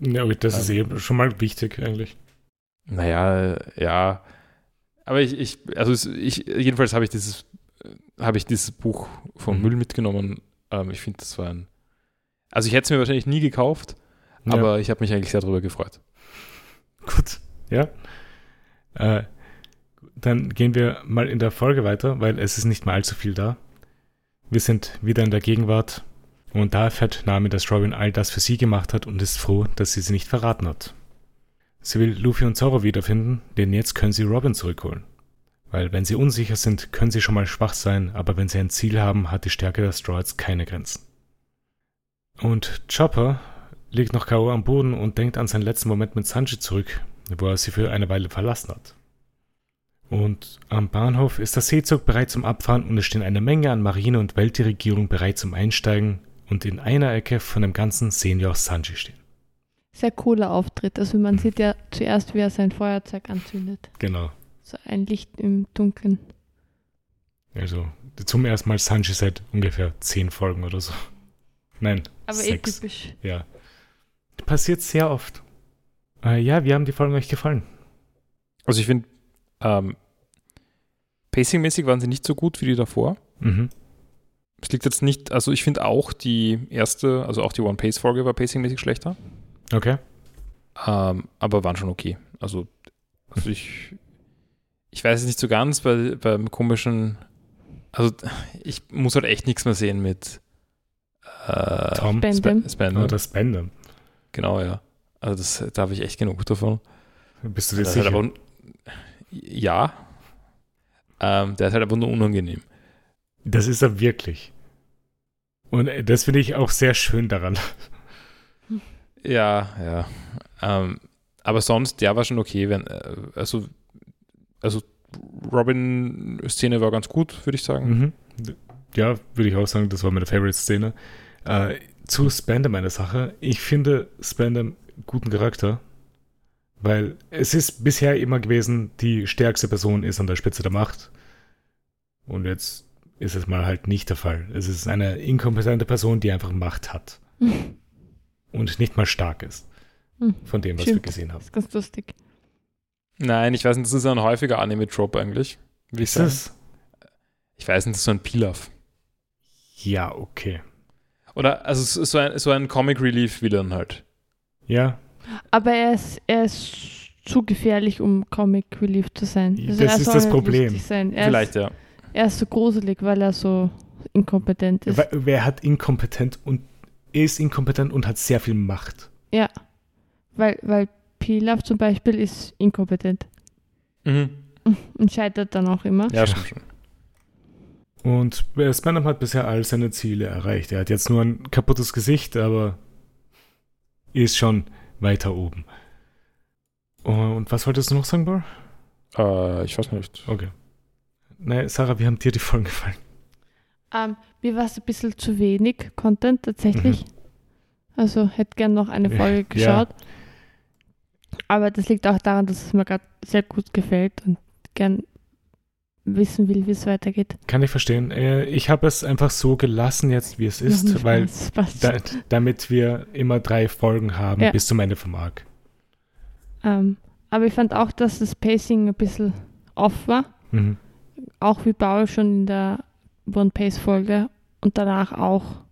Ja, okay, das ist eben schon mal wichtig eigentlich. Naja, ja. Aber ich, ich also ich, jedenfalls habe ich dieses, habe ich dieses Buch vom Mhm. Müll mitgenommen. Ähm, ich finde, das war ein. Also ich hätte es mir wahrscheinlich nie gekauft, Ja. aber ich habe mich eigentlich sehr darüber gefreut. Gut, ja. Äh, dann gehen wir mal in der Folge weiter, weil es ist nicht mehr allzu viel da. Wir sind wieder in der Gegenwart und da erfährt Nami, dass Robin all das für sie gemacht hat und ist froh, dass sie sie nicht verraten hat. Sie will Luffy und Zoro wiederfinden, denn jetzt können sie Robin zurückholen. Weil wenn sie unsicher sind, können sie schon mal schwach sein, aber wenn sie ein Ziel haben, hat die Stärke der Stroids keine Grenzen. Und Chopper liegt noch K.O. am Boden und denkt an seinen letzten Moment mit Sanji zurück, wo er sie für eine Weile verlassen hat. Und am Bahnhof ist der Seezug bereit zum Abfahren und es stehen eine Menge an Marine und Weltregierung bereit zum Einsteigen und in einer Ecke von dem Ganzen sehen wir auch Sanji stehen. Sehr cooler Auftritt. Also man sieht ja zuerst, wie er sein Feuerzeug anzündet. Genau. So ein Licht im Dunkeln. Also zum ersten Mal Sanji seit ungefähr zehn Folgen oder so. Nein, Aber eh sechs. typisch. Ja. Passiert sehr oft. Äh, ja, wie haben die Folgen euch gefallen? Also ich finde, ähm, pacingmäßig waren sie nicht so gut wie die davor. Mhm. Es liegt jetzt nicht, also ich finde auch die erste, also auch die One Pace Folge war pacingmäßig schlechter, Okay. ähm, aber waren schon okay. Also, also ich, ich weiß es nicht so ganz bei, beim komischen, also ich muss halt echt nichts mehr sehen mit äh, Tom Spandam. Sp Spandam. oder Spender. Genau, ja. Also das, da habe ich echt genug davon. Bist du dir halt sicher? aber, un- ja. Ähm, der ist halt einfach nur unangenehm. Das ist er wirklich. Und äh, das finde ich auch sehr schön daran. Ja, ja. Ähm, aber sonst, der war schon okay. Wenn, äh, also, also Robin-Szene war ganz gut, würde ich sagen. Mhm. Ja, würde ich auch sagen, das war meine Favorite-Szene. Äh, zu Spandam eine Sache. Ich finde Spandam guten Charakter, weil es ist bisher immer gewesen, die stärkste Person ist an der Spitze der Macht. Und jetzt ist es mal halt nicht der Fall. Es ist eine inkompetente Person, die einfach Macht hat und nicht mal stark ist. Hm. Von dem, was wir Stimmt. gesehen haben. Das ist ganz lustig. Nein, ich weiß nicht, das ist ein häufiger Anime-Trope eigentlich. Ich Ist sagen. es? Ich weiß nicht, das ist so ein Pilaf. Ja, okay. Oder, also es ist so ein, so ein Comic-Relief-Villain halt. Ja, Aber er ist, er ist zu gefährlich, um Comic Relief zu sein. Das er ist soll das Problem. Er Vielleicht, ist, ja. Er ist so gruselig, weil er so inkompetent ist. wer, wer hat inkompetent und ist inkompetent und hat sehr viel Macht? Ja. Weil, weil Pilaf zum Beispiel ist inkompetent Mhm. und scheitert dann auch immer. Ja, stimmt schon. Und äh, Spandam hat bisher all seine Ziele erreicht. Er hat jetzt nur ein kaputtes Gesicht, aber ist schon weiter oben. Und was wolltest du noch sagen, Bar? Äh, ich weiß nicht. Okay. Naja, Sarah, wie haben dir die Folgen gefallen? Ähm, mir war es ein bisschen zu wenig Content tatsächlich. Also hätte gern noch eine Folge ja. geschaut. Aber das liegt auch daran, dass es mir gerade sehr gut gefällt und gern wissen will, wie es weitergeht. Kann ich verstehen. Äh, Ich habe es einfach so gelassen jetzt, wie es ist, weil da, damit wir immer drei Folgen haben Ja. bis zum Ende vom Arc. Ähm, aber ich fand auch, dass das Pacing ein bisschen off war. Mhm. Auch wie Paul schon in der One Pace Folge und danach auch.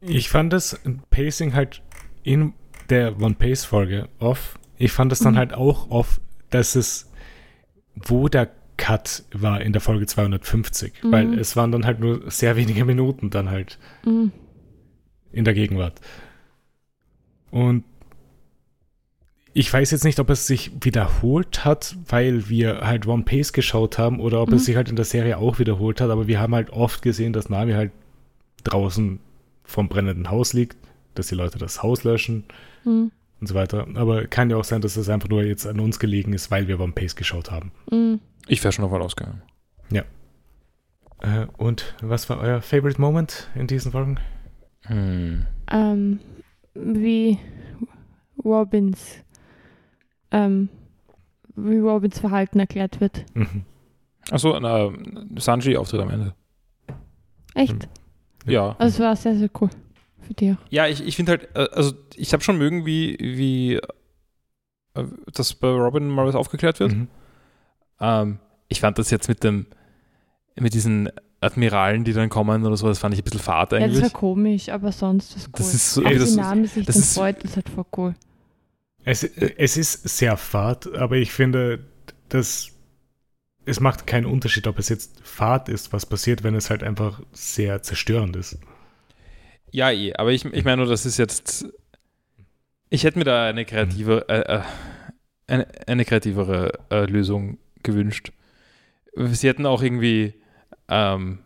Ich fand das Pacing halt in der One Pace Folge off. Ich fand es dann Mhm. halt auch off, dass es, wo der Cut war in der Folge 250, Mhm. weil es waren dann halt nur sehr wenige Minuten dann halt Mm, in der Gegenwart. Und ich weiß jetzt nicht, ob es sich wiederholt hat, weil wir halt One Piece geschaut haben oder ob Mhm. es sich halt in der Serie auch wiederholt hat, aber wir haben halt oft gesehen, dass Nami halt draußen vom brennenden Haus liegt, dass die Leute das Haus löschen mm, und so weiter. Aber kann ja auch sein, dass es einfach nur jetzt an uns gelegen ist, weil wir One Piece geschaut haben. mm. Ich wäre schon davon ausgegangen. Äh, und was war euer Favorite Moment in diesen Folgen? Hm. Ähm, wie Robins, ähm, wie Robins Verhalten erklärt wird. Mhm. Achso, Sanji-Auftritt am Ende. Echt? Mhm. Ja. Also es war sehr, sehr cool für dich auch. Ja, ich, ich finde halt, äh, also ich habe schon mögen, wie, wie äh, das bei Robin mal was aufgeklärt wird. Mhm. Ähm, ich fand das jetzt mit dem, mit diesen Admiralen, die dann kommen oder so, das fand ich ein bisschen fad Ja, das eigentlich. war komisch, aber sonst ist cool. Das ist so, auch das, die Namen sich das dann ist- freut, ist halt voll cool. Es, es ist sehr fad, aber ich finde, dass es macht keinen Unterschied, ob es jetzt Fahrt ist, was passiert, wenn es halt einfach sehr zerstörend ist. ja, eh, aber ich, ich meine nur, das ist jetzt, ich hätte mir da eine kreative, äh, äh, eine, eine kreativere äh, Lösung gewünscht. Sie hätten auch irgendwie, ähm,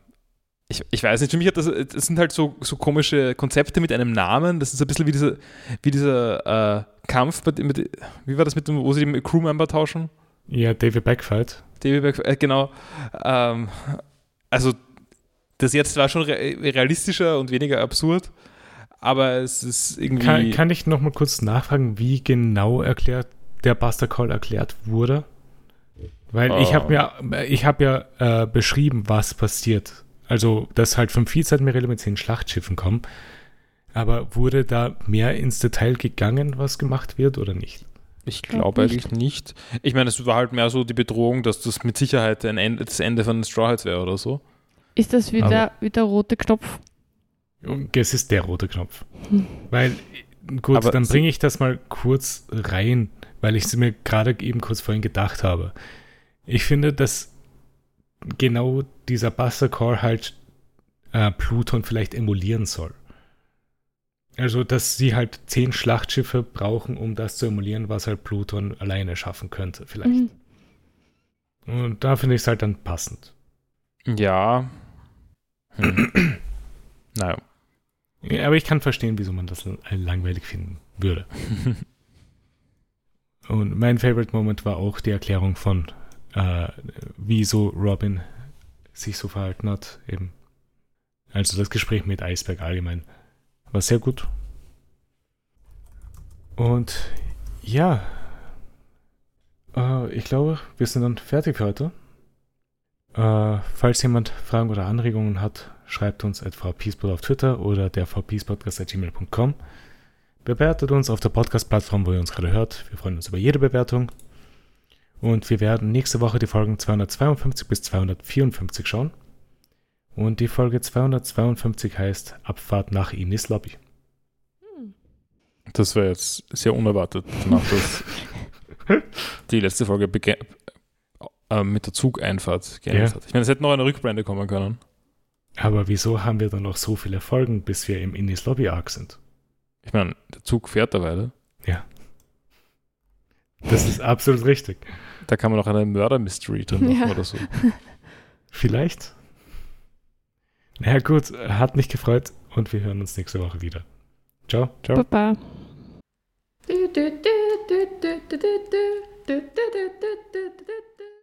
ich, ich weiß nicht, für mich hat das, das sind halt so, so komische Konzepte mit einem Namen. Das ist ein bisschen wie, diese, wie dieser äh, Kampf, mit, mit, wie war das mit dem, wo sie die Crewmember tauschen? Ja, David Backfight. David Back, äh, genau. Ähm, also, das jetzt war schon re realistischer und weniger absurd, aber es ist irgendwie. Kann, kann ich noch mal kurz nachfragen, wie genau erklärt der Buster Call erklärt wurde? Weil ich Oh. habe mir, ich habe ja äh, beschrieben, was passiert. Also, dass halt fünf Vizeadmiräle mit zehn Schlachtschiffen kommen. Aber wurde da mehr ins Detail gegangen, was gemacht wird oder nicht? ich glaub glaube eigentlich nicht. Ich meine, es war halt mehr so die Bedrohung, dass das mit Sicherheit ein Ende, das Ende von den Straw Hats wäre oder so. Ist das wieder, wieder rote Knopf? Es ist der rote Knopf. Hm. Weil, gut, Aber dann bringe ich das mal kurz rein, weil ich es mir gerade eben kurz vorhin gedacht habe. Ich finde, dass genau dieser Buster Core halt äh, Pluton vielleicht emulieren soll. Also, dass sie halt zehn Schlachtschiffe brauchen, um das zu emulieren, was halt Pluton alleine schaffen könnte, vielleicht. Mhm. Und da finde ich es halt dann passend. Ja. Hm. naja. Ja, aber ich kann verstehen, wieso man das langweilig finden würde. Und mein Favorite Moment war auch die Erklärung von, äh, wieso Robin sich so verhalten hat, eben. Also das Gespräch mit Eisberg allgemein war sehr gut. Und ja, äh, ich glaube, wir sind dann fertig für heute. Äh, falls jemand Fragen oder Anregungen hat, schreibt uns at vpspot auf Twitter oder der vpspodcast.gmail.com. Bewertet uns auf der Podcast-Plattform, wo ihr uns gerade hört. Wir freuen uns über jede Bewertung. Und wir werden nächste Woche die Folgen 252 bis 254 schauen. Und die Folge 252 heißt Abfahrt nach Inis Lobby. Das wäre jetzt sehr unerwartet, danach dass die letzte Folge äh, mit der Zugeinfahrt geändert ja. hat. Ich meine, es hätte noch eine Rückblende kommen können. Aber wieso haben wir dann noch so viele Folgen, bis wir im Innis Lobby Arc sind? Ich meine, der Zug fährt da weiter. Ja. Das ist absolut richtig. Da kann man noch eine Mörder-Mystery drin machen ja. oder so. Vielleicht. Na ja, gut, hat mich gefreut und wir hören uns nächste Woche wieder. Ciao. Ciao. Baba.